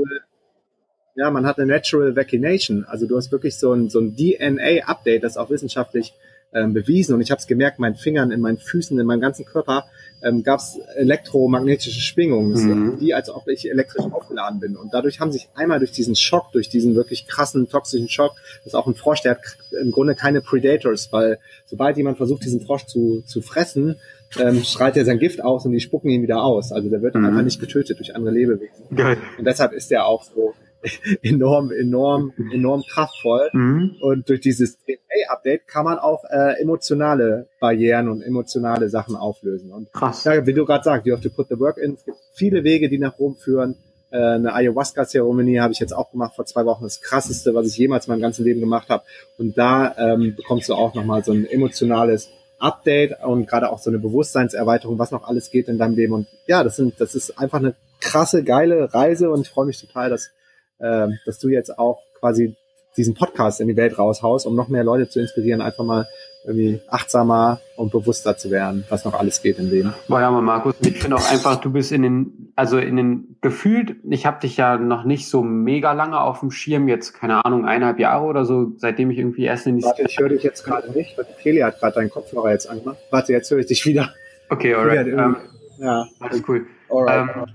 Ja, man hat eine Natural Vaccination. Also du hast wirklich so ein, so ein DNA-Update, das auch wissenschaftlich ähm, bewiesen. Und ich habe es gemerkt, meinen Fingern, in meinen Füßen, in meinem ganzen Körper ähm, gab es elektromagnetische Schwingungen, mhm. die als ob ich elektrisch aufgeladen bin. Und dadurch haben sich einmal durch diesen Schock, durch diesen wirklich krassen toxischen Schock, das ist auch ein Frosch, der hat im Grunde keine Predators, weil sobald jemand versucht, diesen Frosch zu, zu fressen, ähm, schreit er sein Gift aus und die spucken ihn wieder aus. Also der wird mhm. einfach nicht getötet durch andere Lebewesen. Geil. Und deshalb ist er auch so enorm, enorm, enorm kraftvoll. Mhm. Und durch dieses DNA-Update kann man auch äh, emotionale Barrieren und emotionale Sachen auflösen. Und Krass. Ja, wie du gerade sagst, you have to put the work in. Es gibt viele Wege, die nach Rom führen. Äh, eine Ayahuasca-Zeremonie habe ich jetzt auch gemacht vor zwei Wochen. Das krasseste, was ich jemals in meinem ganzen Leben gemacht habe. Und da ähm, bekommst du auch nochmal so ein emotionales Update und gerade auch so eine Bewusstseinserweiterung, was noch alles geht in deinem Leben. Und ja, das sind, das ist einfach eine krasse, geile Reise und ich freue mich total, dass äh, dass du jetzt auch quasi diesen Podcast in die Welt raushaust, um noch mehr Leute zu inspirieren, einfach mal irgendwie achtsamer und bewusster zu werden, was noch alles geht im Leben. Boah, ja, Markus, ich finde auch einfach, du bist in den, also in den gefühlt, ich habe dich ja noch nicht so mega lange auf dem Schirm, jetzt keine Ahnung, eineinhalb Jahre oder so, seitdem ich irgendwie erst in die Warte, ich höre dich jetzt gerade nicht, weil Kelly hat gerade deinen Kopfhörer jetzt angemacht. Warte, jetzt höre ich dich wieder. Okay, alright. Ähm, ja, alles cool. Alright. Ähm,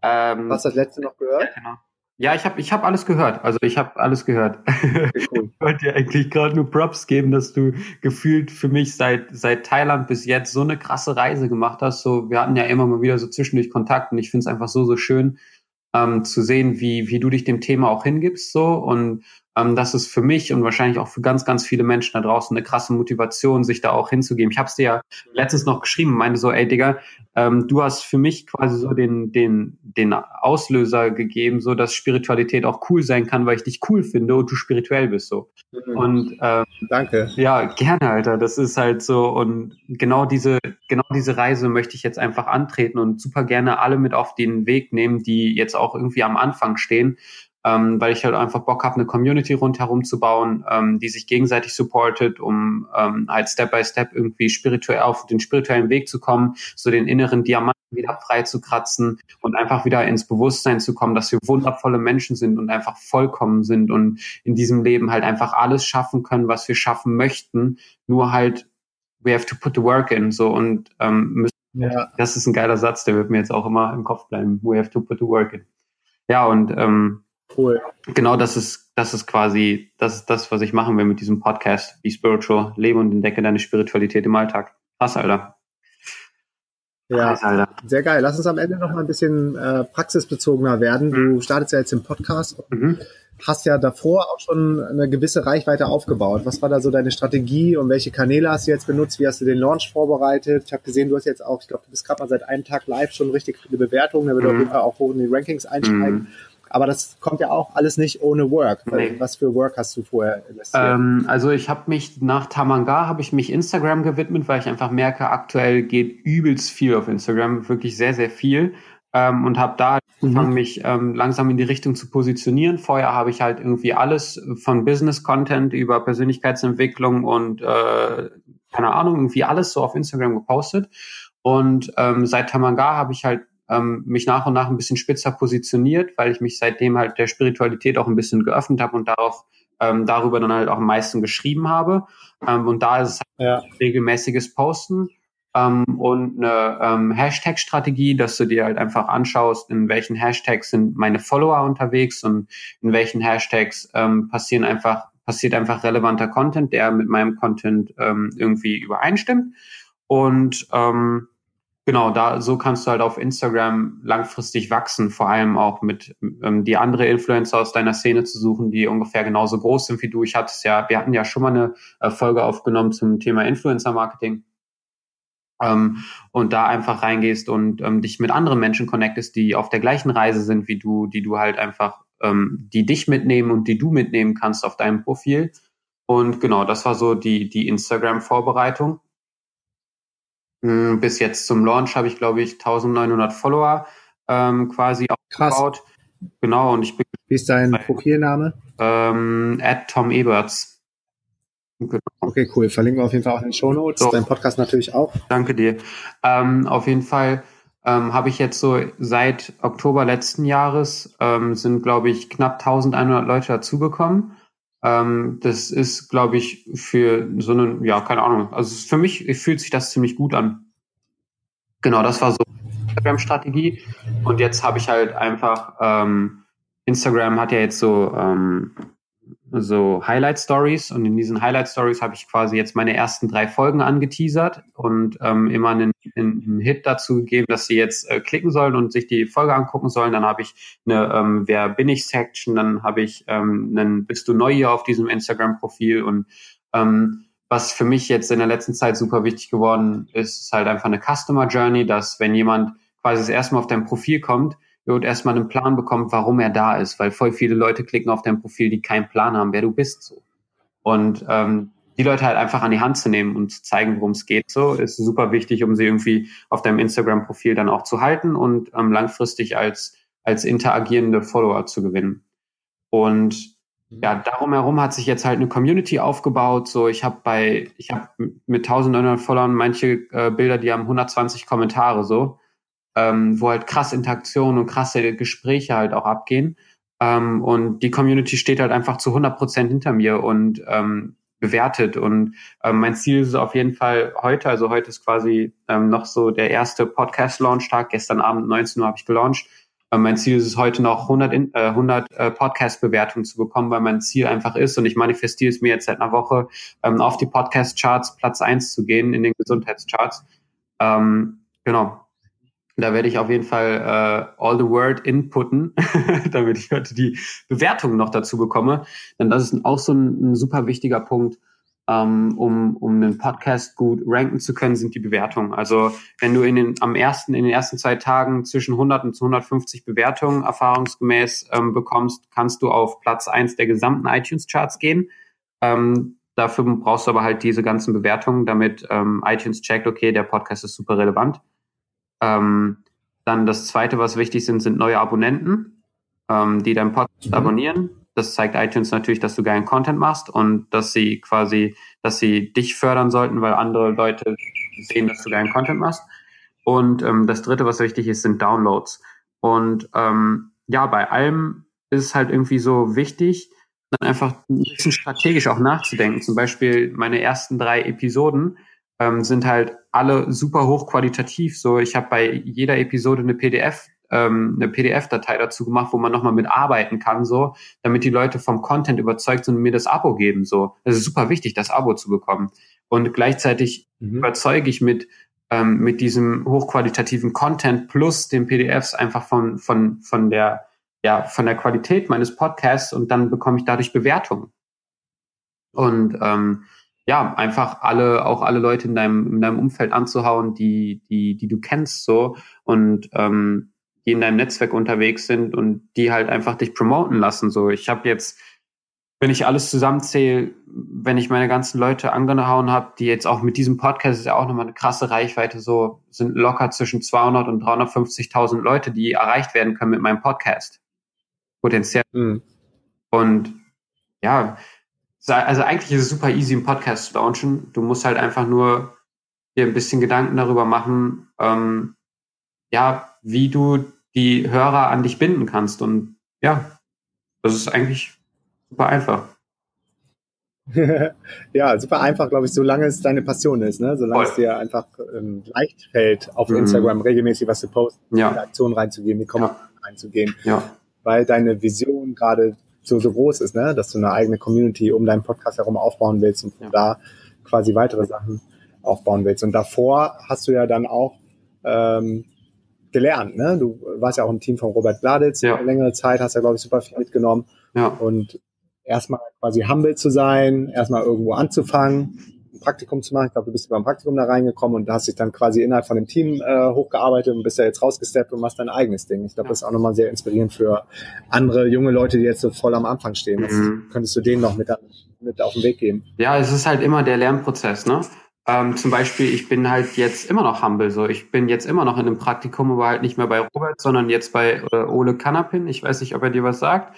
ähm, Hast du das letzte noch gehört? Ja, genau. Ja, ich habe ich hab alles gehört. Also ich habe alles gehört. Cool. ich wollte dir eigentlich gerade nur Props geben, dass du gefühlt für mich seit seit Thailand bis jetzt so eine krasse Reise gemacht hast. So, wir hatten ja immer mal wieder so zwischendurch Kontakt und ich finde es einfach so so schön ähm, zu sehen, wie wie du dich dem Thema auch hingibst so und ähm, das ist für mich und wahrscheinlich auch für ganz, ganz viele Menschen da draußen eine krasse Motivation, sich da auch hinzugeben. Ich habe es dir ja letztens noch geschrieben, meinte so, ey Digga, ähm, du hast für mich quasi so den, den, den Auslöser gegeben, so dass Spiritualität auch cool sein kann, weil ich dich cool finde und du spirituell bist so. Mhm. Und ähm, danke. Ja, gerne, Alter. Das ist halt so und genau diese, genau diese Reise möchte ich jetzt einfach antreten und super gerne alle mit auf den Weg nehmen, die jetzt auch irgendwie am Anfang stehen ähm, weil ich halt einfach Bock habe, eine Community rundherum zu bauen, ähm, die sich gegenseitig supportet, um ähm, halt Step by Step irgendwie spirituell auf den spirituellen Weg zu kommen, so den inneren Diamanten wieder frei zu kratzen und einfach wieder ins Bewusstsein zu kommen, dass wir wundervolle Menschen sind und einfach vollkommen sind und in diesem Leben halt einfach alles schaffen können, was wir schaffen möchten, nur halt we have to put the work in so und ähm, müssen ja. Das ist ein geiler Satz, der wird mir jetzt auch immer im Kopf bleiben. We have to put the work in. Ja, und ähm, Cool. Genau, das ist, das ist quasi, das ist das, was ich machen will mit diesem Podcast. Be Spiritual, lebe und entdecke deine Spiritualität im Alltag. Krass, Alter. Ja, Alter. sehr geil. Lass uns am Ende noch mal ein bisschen äh, praxisbezogener werden. Du mhm. startest ja jetzt im Podcast und mhm. hast ja davor auch schon eine gewisse Reichweite aufgebaut. Was war da so deine Strategie und welche Kanäle hast du jetzt benutzt? Wie hast du den Launch vorbereitet? Ich habe gesehen, du hast jetzt auch, ich glaube, du bist gerade mal seit einem Tag live schon richtig viele Bewertungen. Da wird mhm. auf jeden Fall auch hoch in die Rankings einsteigen. Mhm. Aber das kommt ja auch alles nicht ohne Work. Nee. Was für Work hast du vorher investiert? Ähm, also ich habe mich nach Tamanga habe ich mich Instagram gewidmet, weil ich einfach merke, aktuell geht übelst viel auf Instagram, wirklich sehr sehr viel. ähm, und habe da mhm. angefangen, mich ähm, langsam in die Richtung zu positionieren. Vorher habe ich halt irgendwie alles von Business-Content über Persönlichkeitsentwicklung und äh, keine Ahnung, irgendwie alles so auf Instagram gepostet. Und ähm, seit Tamanga habe ich halt ähm, mich nach und nach ein bisschen spitzer positioniert, weil ich mich seitdem halt der Spiritualität auch ein bisschen geöffnet habe und darauf ähm, darüber dann halt auch am meisten geschrieben habe. Ähm, und da ist es halt ja. regelmäßiges Posten ähm, und eine ähm, Hashtag-Strategie, dass du dir halt einfach anschaust, in welchen Hashtags sind meine Follower unterwegs und in welchen Hashtags ähm, passieren einfach passiert einfach relevanter Content, der mit meinem Content ähm, irgendwie übereinstimmt. Und ähm, genau, da so kannst du halt auf Instagram langfristig wachsen, vor allem auch mit ähm, die andere Influencer aus deiner Szene zu suchen, die ungefähr genauso groß sind wie du. Ich hatte es ja, wir hatten ja schon mal eine äh, Folge aufgenommen zum Thema Influencer Marketing ähm, und da einfach reingehst und ähm, dich mit anderen Menschen connectest, die auf der gleichen Reise sind wie du, die du halt einfach, ähm, die dich mitnehmen und die du mitnehmen kannst auf deinem Profil. Und genau, das war so die, die Instagram-Vorbereitung. Hm, bis jetzt zum Launch habe ich, glaube ich, 1900 Follower ähm, quasi aufgebaut. Krass. Genau, und ich bin. Wie ist dein Profilname? Ähm, at Tom Eberts. Genau. Okay, cool. Verlinken wir auf jeden Fall auch in den Show Notes. So. Dein Podcast natürlich auch. Danke dir. Ähm, auf jeden Fall ähm, habe ich jetzt so seit Oktober letzten Jahres ähm, sind, glaube ich, knapp 1100 Leute dazugekommen. Ähm, das ist, glaube ich, für so einen, ja, keine Ahnung. Also für mich fühlt sich das ziemlich gut an. Genau, das war so Instagram-Strategie. Und jetzt habe ich halt einfach, ähm, Instagram hat ja jetzt so ähm, so Highlight Stories und in diesen Highlight Stories habe ich quasi jetzt meine ersten drei Folgen angeteasert und ähm, immer einen, einen Hit dazu gegeben, dass sie jetzt äh, klicken sollen und sich die Folge angucken sollen. Dann habe ich eine ähm, Wer bin ich Section, dann habe ich ähm, einen Bist du neu hier auf diesem Instagram Profil und ähm, was für mich jetzt in der letzten Zeit super wichtig geworden ist, ist halt einfach eine Customer Journey, dass wenn jemand quasi das erste Mal auf dein Profil kommt, und erstmal einen Plan bekommt, warum er da ist, weil voll viele Leute klicken auf dein Profil, die keinen Plan haben, wer du bist. So. Und ähm, die Leute halt einfach an die Hand zu nehmen und zu zeigen, worum es geht, so ist super wichtig, um sie irgendwie auf deinem Instagram-Profil dann auch zu halten und ähm, langfristig als als interagierende Follower zu gewinnen. Und mhm. ja, darum herum hat sich jetzt halt eine Community aufgebaut. So, ich habe bei, ich habe mit 1900 Followern manche äh, Bilder, die haben 120 Kommentare so ähm, wo halt krass Interaktionen und krasse Gespräche halt auch abgehen. Ähm, und die Community steht halt einfach zu 100 Prozent hinter mir und ähm, bewertet. Und ähm, mein Ziel ist auf jeden Fall heute, also heute ist quasi ähm, noch so der erste Podcast-Launch-Tag. Gestern Abend 19 Uhr habe ich gelauncht. Ähm, mein Ziel ist es heute noch 100, in, äh, 100 äh, Podcast-Bewertungen zu bekommen, weil mein Ziel einfach ist und ich manifestiere es mir jetzt seit einer Woche, ähm, auf die Podcast-Charts Platz eins zu gehen in den Gesundheitscharts. Ähm, genau. Da werde ich auf jeden Fall äh, all the word inputten, damit ich heute die Bewertung noch dazu bekomme. Denn das ist auch so ein, ein super wichtiger Punkt, ähm, um, um einen Podcast gut ranken zu können, sind die Bewertungen. Also wenn du in den, am ersten, in den ersten zwei Tagen zwischen 100 und 150 Bewertungen erfahrungsgemäß ähm, bekommst, kannst du auf Platz eins der gesamten iTunes-Charts gehen. Ähm, dafür brauchst du aber halt diese ganzen Bewertungen, damit ähm, iTunes checkt, okay, der Podcast ist super relevant. Ähm, dann das zweite, was wichtig sind, sind neue Abonnenten, ähm, die deinen Podcast mhm. abonnieren. Das zeigt iTunes natürlich, dass du geilen Content machst und dass sie quasi, dass sie dich fördern sollten, weil andere Leute sehen, dass du geilen Content machst. Und ähm, das dritte, was wichtig ist, sind Downloads. Und ähm, ja, bei allem ist es halt irgendwie so wichtig, dann einfach ein bisschen strategisch auch nachzudenken. Zum Beispiel meine ersten drei Episoden ähm, sind halt alle super hochqualitativ. So, ich habe bei jeder Episode eine PDF, ähm, eine PDF-Datei dazu gemacht, wo man nochmal mitarbeiten kann, so, damit die Leute vom Content überzeugt sind und mir das Abo geben. So, es ist super wichtig, das Abo zu bekommen. Und gleichzeitig mhm. überzeuge ich mit ähm, mit diesem hochqualitativen Content plus den PDFs einfach von von von der ja von der Qualität meines Podcasts und dann bekomme ich dadurch Bewertungen. Und ähm, ja, einfach alle, auch alle Leute in deinem, in deinem Umfeld anzuhauen, die, die, die du kennst so und ähm, die in deinem Netzwerk unterwegs sind und die halt einfach dich promoten lassen. So, ich habe jetzt wenn ich alles zusammenzähle, wenn ich meine ganzen Leute angehauen habe, die jetzt auch mit diesem Podcast ist ja auch nochmal eine krasse Reichweite, so sind locker zwischen 200 und 350.000 Leute, die erreicht werden können mit meinem Podcast. Potenziell. Mhm. Und ja, also eigentlich ist es super easy, einen Podcast zu launchen. Du musst halt einfach nur dir ein bisschen Gedanken darüber machen, ähm, ja, wie du die Hörer an dich binden kannst. Und ja, das ist eigentlich super einfach. ja, super einfach, glaube ich, solange es deine Passion ist, ne? Solange Voll. es dir einfach ähm, leicht fällt, auf mhm. Instagram regelmäßig was zu posten, ja. in die Aktion reinzugehen, die Kommentare ja. reinzugehen. Ja. Weil deine Vision gerade so, so groß ist, ne? Dass du eine eigene Community um deinen Podcast herum aufbauen willst und ja. da quasi weitere Sachen aufbauen willst. Und davor hast du ja dann auch ähm, gelernt, ne? Du warst ja auch im Team von Robert Bladitz ja. längere Zeit, hast ja, glaube ich, super viel mitgenommen. Ja. Und erstmal quasi humble zu sein, erstmal irgendwo anzufangen, ein Praktikum zu machen. Ich glaube, du bist beim Praktikum da reingekommen und hast dich dann quasi innerhalb von dem Team äh, hochgearbeitet und bist ja jetzt rausgesteppt und machst dein eigenes Ding. Ich glaube, das ist auch nochmal sehr inspirierend für andere junge Leute, die jetzt so voll am Anfang stehen. Das mhm. könntest du denen noch mit, mit auf den Weg geben. Ja, es ist halt immer der Lernprozess, ne? Ähm, zum Beispiel, ich bin halt jetzt immer noch humble, so. Ich bin jetzt immer noch in einem Praktikum, aber halt nicht mehr bei Robert, sondern jetzt bei äh, Ole Kanapin. Ich weiß nicht, ob er dir was sagt.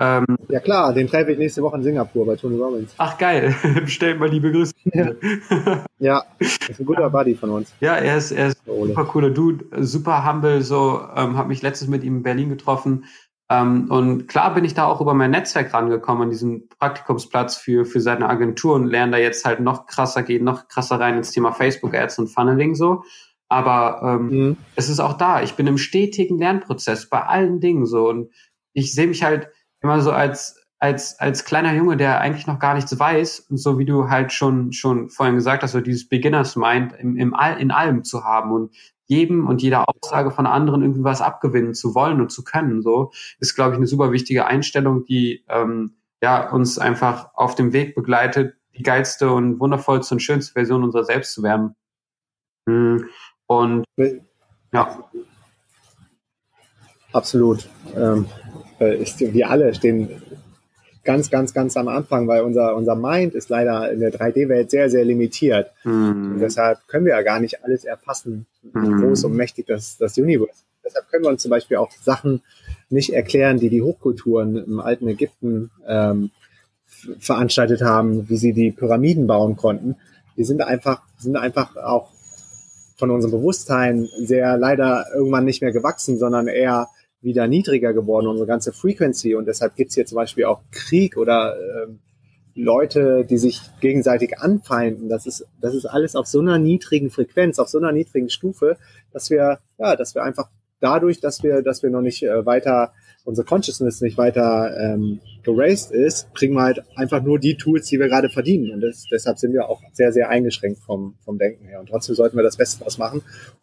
Ähm, ja klar, den treffe ich nächste Woche in Singapur bei Tony Robbins. Ach geil, bestell mal liebe Grüße. Ja. ja, ist ein guter Buddy von uns. Ja, er ist, er ist super cooler Dude, super humble, so, ähm, habe mich letztens mit ihm in Berlin getroffen. Ähm, und klar bin ich da auch über mein Netzwerk rangekommen an diesen Praktikumsplatz für, für seine Agentur und lerne da jetzt halt noch krasser, geht noch krasser rein ins Thema Facebook Ads und Funneling so. Aber ähm, mhm. es ist auch da. Ich bin im stetigen Lernprozess bei allen Dingen so und ich sehe mich halt immer so als als als kleiner Junge, der eigentlich noch gar nichts weiß und so wie du halt schon schon vorhin gesagt hast, so dieses Beginners Mind im, im All, in allem zu haben und jedem und jeder Aussage von anderen irgendwie was abgewinnen zu wollen und zu können, so ist glaube ich eine super wichtige Einstellung, die ähm, ja uns einfach auf dem Weg begleitet, die geilste und wundervollste und schönste Version unserer selbst zu werden. Hm, und ja. Absolut. Ähm, ist, wir alle stehen ganz, ganz, ganz am Anfang, weil unser, unser Mind ist leider in der 3D-Welt sehr, sehr limitiert. Mhm. Und deshalb können wir ja gar nicht alles erfassen, wie mhm. groß und mächtig das, das Universe Deshalb können wir uns zum Beispiel auch Sachen nicht erklären, die die Hochkulturen im alten Ägypten ähm, veranstaltet haben, wie sie die Pyramiden bauen konnten. Die sind einfach, sind einfach auch von unserem Bewusstsein sehr leider irgendwann nicht mehr gewachsen, sondern eher wieder niedriger geworden, unsere ganze Frequency. Und deshalb gibt's hier zum Beispiel auch Krieg oder äh, Leute, die sich gegenseitig anfeinden. Das ist, das ist alles auf so einer niedrigen Frequenz, auf so einer niedrigen Stufe, dass wir, ja, dass wir einfach dadurch, dass wir, dass wir noch nicht äh, weiter unsere Consciousness nicht weiter ähm, geraced ist, kriegen wir halt einfach nur die Tools, die wir gerade verdienen. Und das, deshalb sind wir auch sehr, sehr eingeschränkt vom, vom Denken her. Und trotzdem sollten wir das Beste daraus machen,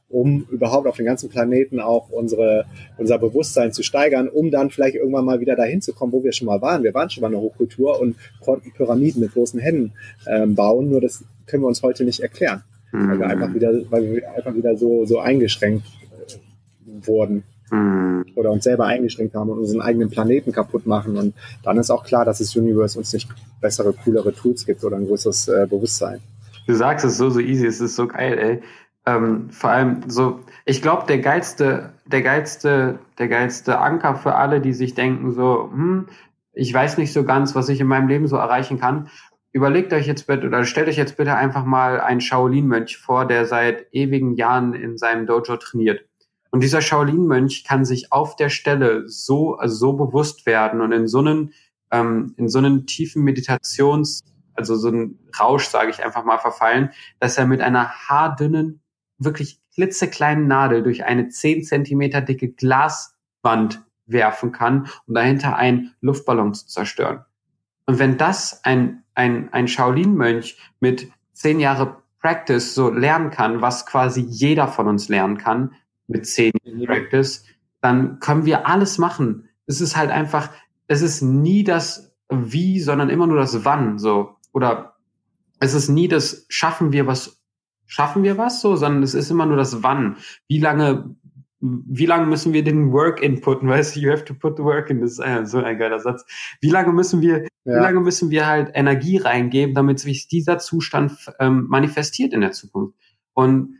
um überhaupt auf dem ganzen Planeten auch unsere, unser Bewusstsein zu steigern, um dann vielleicht irgendwann mal wieder dahin zu kommen, wo wir schon mal waren. Wir waren schon mal eine Hochkultur und konnten Pyramiden mit großen Händen ähm, bauen, nur das können wir uns heute nicht erklären. Weil wir einfach wieder, weil wir einfach wieder so, so eingeschränkt äh, wurden mhm. oder uns selber eingeschränkt haben und unseren eigenen Planeten kaputt machen. Und dann ist auch klar, dass das Universe uns nicht bessere, coolere Tools gibt oder ein größeres äh, Bewusstsein. Du sagst es so, so easy, es ist so geil, ey. Ähm, vor allem so, ich glaube, der geilste, der geilste, der geilste Anker für alle, die sich denken so, hm, ich weiß nicht so ganz, was ich in meinem Leben so erreichen kann. Überlegt euch jetzt bitte oder stellt euch jetzt bitte einfach mal einen Shaolin-Mönch vor, der seit ewigen Jahren in seinem Dojo trainiert. Und dieser Shaolin-Mönch kann sich auf der Stelle so, also so bewusst werden und in so einen, ähm, in so einen tiefen Meditations, also so einen Rausch, sage ich einfach mal, verfallen, dass er mit einer haardünnen, wirklich klitzekleinen Nadel durch eine zehn Zentimeter dicke Glaswand werfen kann, um dahinter einen Luftballon zu zerstören. Und wenn das ein, ein, ein Shaolin-Mönch mit zehn Jahre Practice so lernen kann, was quasi jeder von uns lernen kann, mit zehn Practice, dann können wir alles machen. Es ist halt einfach, es ist nie das Wie, sondern immer nur das Wann, so. Oder es ist nie das Schaffen wir was, schaffen wir was, so, sondern es ist immer nur das Wann. Wie lange, wie lange müssen wir den Work inputen, weißt du, you have to put the work in, das ist so ein geiler Satz. Wie lange müssen wir Ja. Wie lange müssen wir halt Energie reingeben, damit sich dieser Zustand ähm, manifestiert in der Zukunft? Und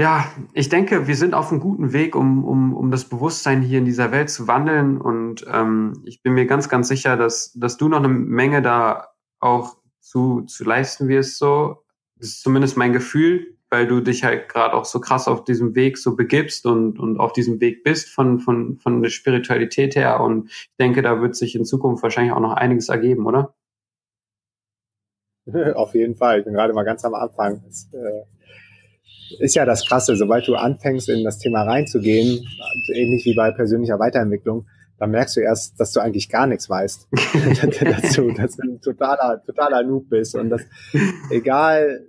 ja, ich denke, wir sind auf einem guten Weg, um, um, um das Bewusstsein hier in dieser Welt zu wandeln. Und ähm, ich bin mir ganz, ganz sicher, dass, dass du noch eine Menge da auch zu, zu leisten wirst. So, das ist zumindest mein Gefühl weil du dich halt gerade auch so krass auf diesem Weg so begibst und, und auf diesem Weg bist von, von, von der Spiritualität her. Und ich denke, da wird sich in Zukunft wahrscheinlich auch noch einiges ergeben, oder? Auf jeden Fall. Ich bin gerade mal ganz am Anfang. Es, äh, ist ja das Krasse, sobald du anfängst, in das Thema reinzugehen, ähnlich wie bei persönlicher Weiterentwicklung, dann merkst du erst, dass du eigentlich gar nichts weißt. dass, du, dass du ein totaler, totaler Noob bist. Und das, egal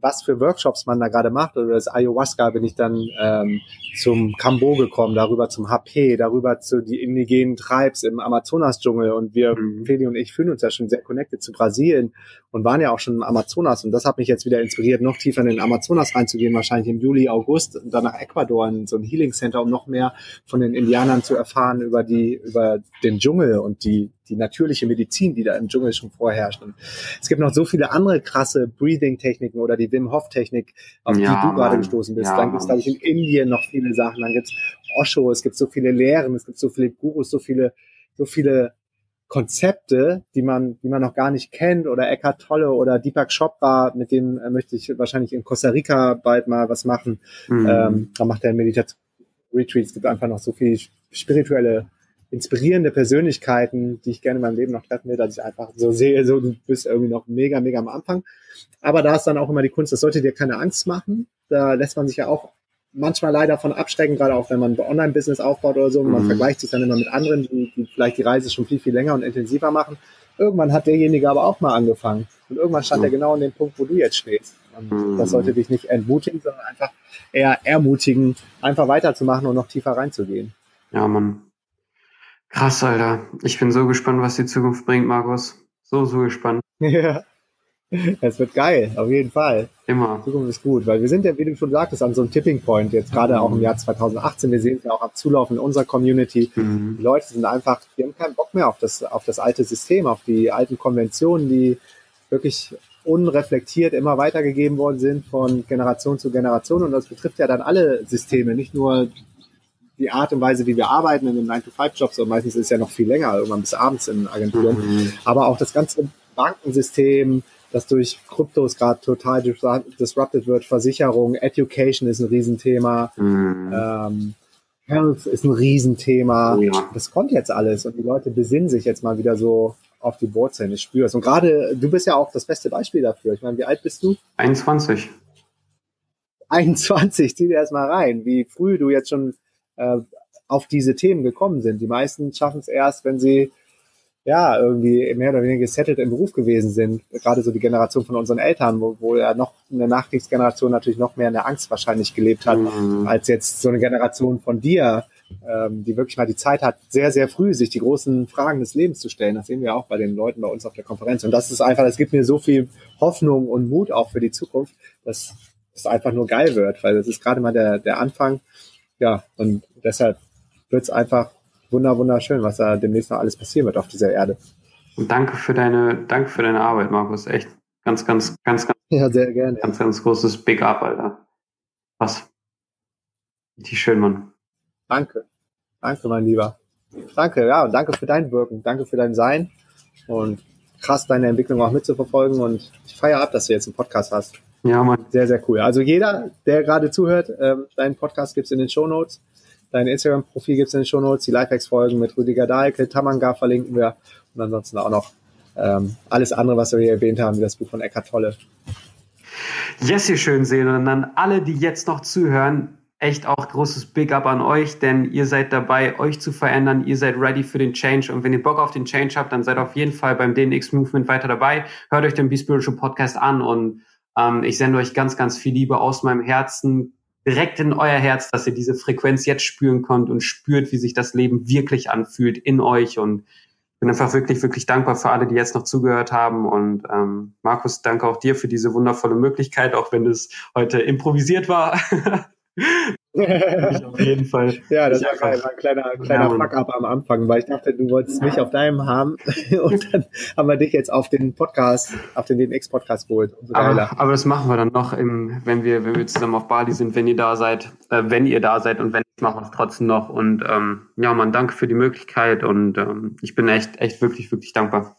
was für Workshops man da gerade macht. Oder das Ayahuasca bin ich dann ähm, zum Kambo gekommen, darüber zum HP, darüber zu die indigenen Tribes im Amazonas-Dschungel. Und wir, mhm. Feli und ich, fühlen uns ja schon sehr connected zu Brasilien und waren ja auch schon im Amazonas. Und das hat mich jetzt wieder inspiriert, noch tiefer in den Amazonas reinzugehen, wahrscheinlich im Juli, August und dann nach Ecuador in so ein Healing Center, um noch mehr von den Indianern zu erfahren über die, über den Dschungel und die, die natürliche Medizin, die da im Dschungel schon vorherrscht. Und es gibt noch so viele andere krasse Breathing-Techniken oder die Wim Hof-Technik, auf die ja, du gerade gestoßen bist. Ja, dann gibt es, glaube ich, in Indien noch viele Sachen. Dann gibt es Osho, es gibt so viele Lehren, es gibt so viele Gurus, so viele, so viele Konzepte, die man, die man noch gar nicht kennt, oder Eckhart Tolle oder Deepak Chopra, mit dem äh, möchte ich wahrscheinlich in Costa Rica bald mal was machen. Mhm. Ähm, da macht er Meditation Retreats. Es gibt einfach noch so viel spirituelle inspirierende Persönlichkeiten, die ich gerne in meinem Leben noch treffen will, dass ich einfach so sehe, so du bist irgendwie noch mega, mega am Anfang. Aber da ist dann auch immer die Kunst, das sollte dir keine Angst machen. Da lässt man sich ja auch manchmal leider von abschrecken, gerade auch wenn man ein Online-Business aufbaut oder so. Und man mhm. vergleicht sich dann immer mit anderen, die, die vielleicht die Reise schon viel, viel länger und intensiver machen. Irgendwann hat derjenige aber auch mal angefangen. Und irgendwann stand mhm. er genau an dem Punkt, wo du jetzt stehst. Und mhm. das sollte dich nicht entmutigen, sondern einfach eher ermutigen, einfach weiterzumachen und noch tiefer reinzugehen. Ja, man, Krass, Alter. Ich bin so gespannt, was die Zukunft bringt, Markus. So, so gespannt. Ja. Es wird geil, auf jeden Fall. Immer. Die Zukunft ist gut, weil wir sind ja, wie du schon sagtest, an so einem Tipping Point, jetzt gerade mhm. auch im Jahr 2018. Wir sehen es ja auch am Zulaufen in unserer Community. Mhm. Die Leute sind einfach, die haben keinen Bock mehr auf das, auf das alte System, auf die alten Konventionen, die wirklich unreflektiert immer weitergegeben worden sind von Generation zu Generation. Und das betrifft ja dann alle Systeme, nicht nur die Art und Weise, wie wir arbeiten in den 9-to-5-Jobs, und meistens ist es ja noch viel länger, irgendwann bis abends in Agenturen, mhm. aber auch das ganze Bankensystem, das durch Kryptos gerade total disrupted wird, Versicherung, Education ist ein Riesenthema, mhm. ähm, Health ist ein Riesenthema. Oh ja. Das kommt jetzt alles und die Leute besinnen sich jetzt mal wieder so auf die Wurzeln. Ich spüre es. Und gerade du bist ja auch das beste Beispiel dafür. Ich meine, wie alt bist du? 21. 21, zieh dir erstmal rein, wie früh du jetzt schon äh, auf diese Themen gekommen sind. Die meisten schaffen es erst, wenn sie ja irgendwie mehr oder weniger gesettelt im Beruf gewesen sind. Gerade so die Generation von unseren Eltern, wo, wo ja noch eine Nachkriegsgeneration natürlich noch mehr in der Angst wahrscheinlich gelebt hat, mhm. als jetzt so eine Generation von dir, ähm, die wirklich mal die Zeit hat, sehr, sehr früh sich die großen Fragen des Lebens zu stellen. Das sehen wir auch bei den Leuten bei uns auf der Konferenz. Und das ist einfach, das gibt mir so viel Hoffnung und Mut auch für die Zukunft, dass es einfach nur geil wird, weil das ist gerade mal der, der Anfang ja, und deshalb wird es einfach wunder wunderschön, was da demnächst noch alles passieren wird auf dieser Erde. Und danke für deine, danke für deine Arbeit, Markus. Echt ganz, ganz, ganz, ganz. Ja, sehr gerne. Ganz, ganz großes Big Up, Alter. Was? Richtig schön, Mann. Danke. Danke, mein Lieber. Danke, ja, und danke für dein Wirken. Danke für dein Sein. Und krass, deine Entwicklung auch mitzuverfolgen. Und ich feiere ab, dass du jetzt einen Podcast hast. Ja, Mann. Sehr, sehr cool. Also jeder, der gerade zuhört, ähm, deinen Podcast gibt's in den Show Notes. Dein Instagram-Profil gibt's in den Show Notes. Die Lifehacks-Folgen mit Rüdiger Dahlke, Tamanga verlinken wir. Und ansonsten auch noch ähm, alles andere, was wir hier erwähnt haben, wie das Buch von Eckhart Tolle. Yes, ihr schön sehen. Und dann alle, die jetzt noch zuhören, echt auch großes Big Up an euch, denn ihr seid dabei, euch zu verändern. Ihr seid ready für den Change. Und wenn ihr Bock auf den Change habt, dann seid auf jeden Fall beim DNX Movement weiter dabei. Hört euch den Be Spiritual Podcast an und ähm, ich sende euch ganz, ganz viel Liebe aus meinem Herzen direkt in euer Herz, dass ihr diese Frequenz jetzt spüren könnt und spürt, wie sich das Leben wirklich anfühlt in euch. Und ich bin einfach wirklich, wirklich dankbar für alle, die jetzt noch zugehört haben. Und ähm, Markus, danke auch dir für diese wundervolle Möglichkeit, auch wenn es heute improvisiert war. auf jeden Fall. Ja, das war ein kleiner, kleiner Fuck-up am Anfang, weil ich dachte, du wolltest mich auf deinem haben und dann haben wir dich jetzt auf den Podcast, auf den DNX-Podcast geholt. Aber, aber, das machen wir dann noch, im, wenn wir, wenn wir zusammen auf Bali sind, wenn ihr da seid, äh, wenn ihr da seid und wenn nicht, machen wir es trotzdem noch. Und ähm, ja, man, danke für die Möglichkeit und ähm, ich bin echt, echt wirklich, wirklich dankbar.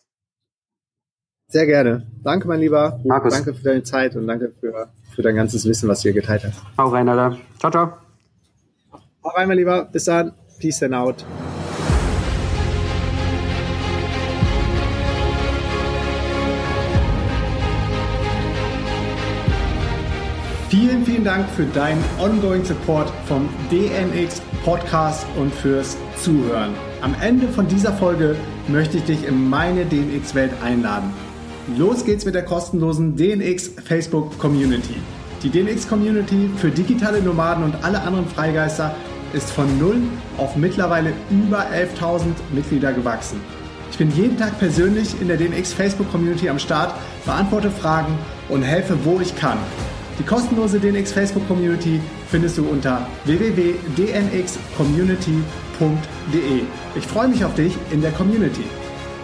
Sehr gerne. Danke, mein Lieber. Markus. Danke für deine Zeit und danke für, für dein ganzes Wissen, was du hier geteilt hast. Hau rein, Alter. Ciao, ciao. Hau rein, mein Lieber. Bis dann. Peace and out. Vielen, vielen Dank für deinen ongoing Support vom DNX Podcast und fürs Zuhören. Am Ende von dieser Folge möchte ich dich in meine DNX-Welt einladen. Los geht's mit der kostenlosen DNX Facebook Community. Die DNX Community für digitale Nomaden und alle anderen Freigeister ist von null auf mittlerweile über 11.000 Mitglieder gewachsen. Ich bin jeden Tag persönlich in der DNX Facebook Community am Start, beantworte Fragen und helfe, wo ich kann. Die kostenlose DNX Facebook Community findest du unter www.dnxcommunity.de. Ich freue mich auf dich in der Community.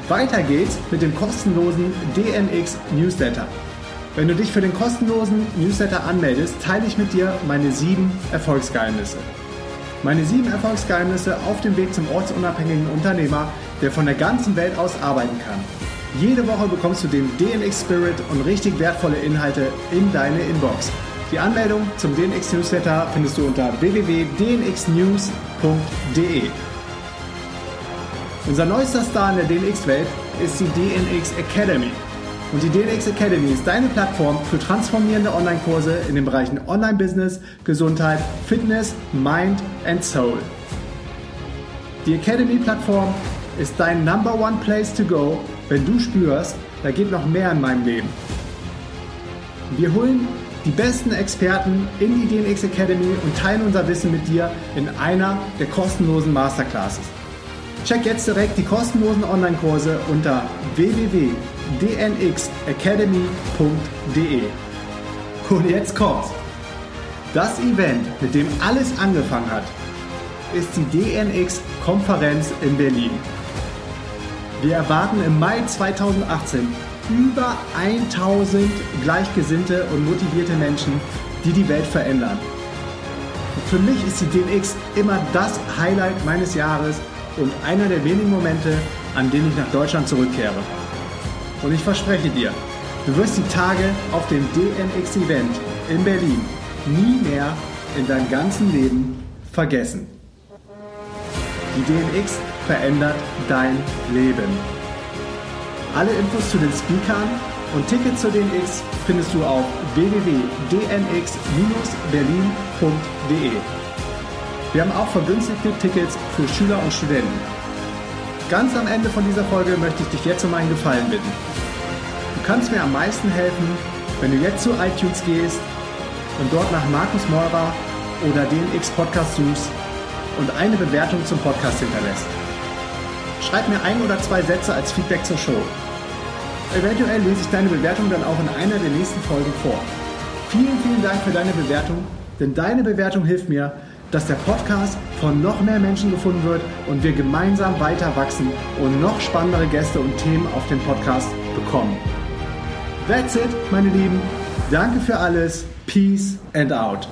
Weiter geht's mit dem kostenlosen DNX Newsletter. Wenn du dich für den kostenlosen Newsletter anmeldest, teile ich mit dir meine sieben Erfolgsgeheimnisse. Meine sieben Erfolgsgeheimnisse auf dem Weg zum ortsunabhängigen Unternehmer, der von der ganzen Welt aus arbeiten kann. Jede Woche bekommst du den DNX Spirit und richtig wertvolle Inhalte in deine Inbox. Die Anmeldung zum DNX Newsletter findest du unter www.dnxnews.de. Unser neuester Star in der DNX-Welt ist die DNX Academy. Und die DNX Academy ist deine Plattform für transformierende Online-Kurse in den Bereichen Online-Business, Gesundheit, Fitness, Mind and Soul. Die Academy-Plattform ist dein Number One Place to go, wenn du spürst, da geht noch mehr in meinem Leben. Wir holen die besten Experten in die DNX Academy und teilen unser Wissen mit dir in einer der kostenlosen Masterclasses. Check jetzt direkt die kostenlosen Online-Kurse unter www.dnxacademy.de. Und jetzt kommt's. Das Event, mit dem alles angefangen hat, ist die DNX-Konferenz in Berlin. Wir erwarten im Mai 2018 über 1000 gleichgesinnte und motivierte Menschen, die die Welt verändern. Für mich ist die DNX immer das Highlight meines Jahres und einer der wenigen Momente, an denen ich nach Deutschland zurückkehre. Und ich verspreche dir, du wirst die Tage auf dem DNX-Event in Berlin nie mehr in deinem ganzen Leben vergessen. Die DNX verändert dein Leben. Alle Infos zu den Speakern und Tickets zu DNX findest du auf www.dnx-berlin.de. Wir haben auch vergünstigte Tickets für Schüler und Studenten. Ganz am Ende von dieser Folge möchte ich dich jetzt um einen Gefallen bitten. Du kannst mir am meisten helfen, wenn du jetzt zu iTunes gehst und dort nach Markus Meurer oder DNX Podcast suchst und eine Bewertung zum Podcast hinterlässt. Schreib mir ein oder zwei Sätze als Feedback zur Show. Eventuell lese ich deine Bewertung dann auch in einer der nächsten Folgen vor. Vielen, vielen Dank für deine Bewertung, denn deine Bewertung hilft mir, dass der Podcast von noch mehr Menschen gefunden wird und wir gemeinsam weiter wachsen und noch spannendere Gäste und Themen auf dem Podcast bekommen. That's it, meine Lieben. Danke für alles. Peace and out.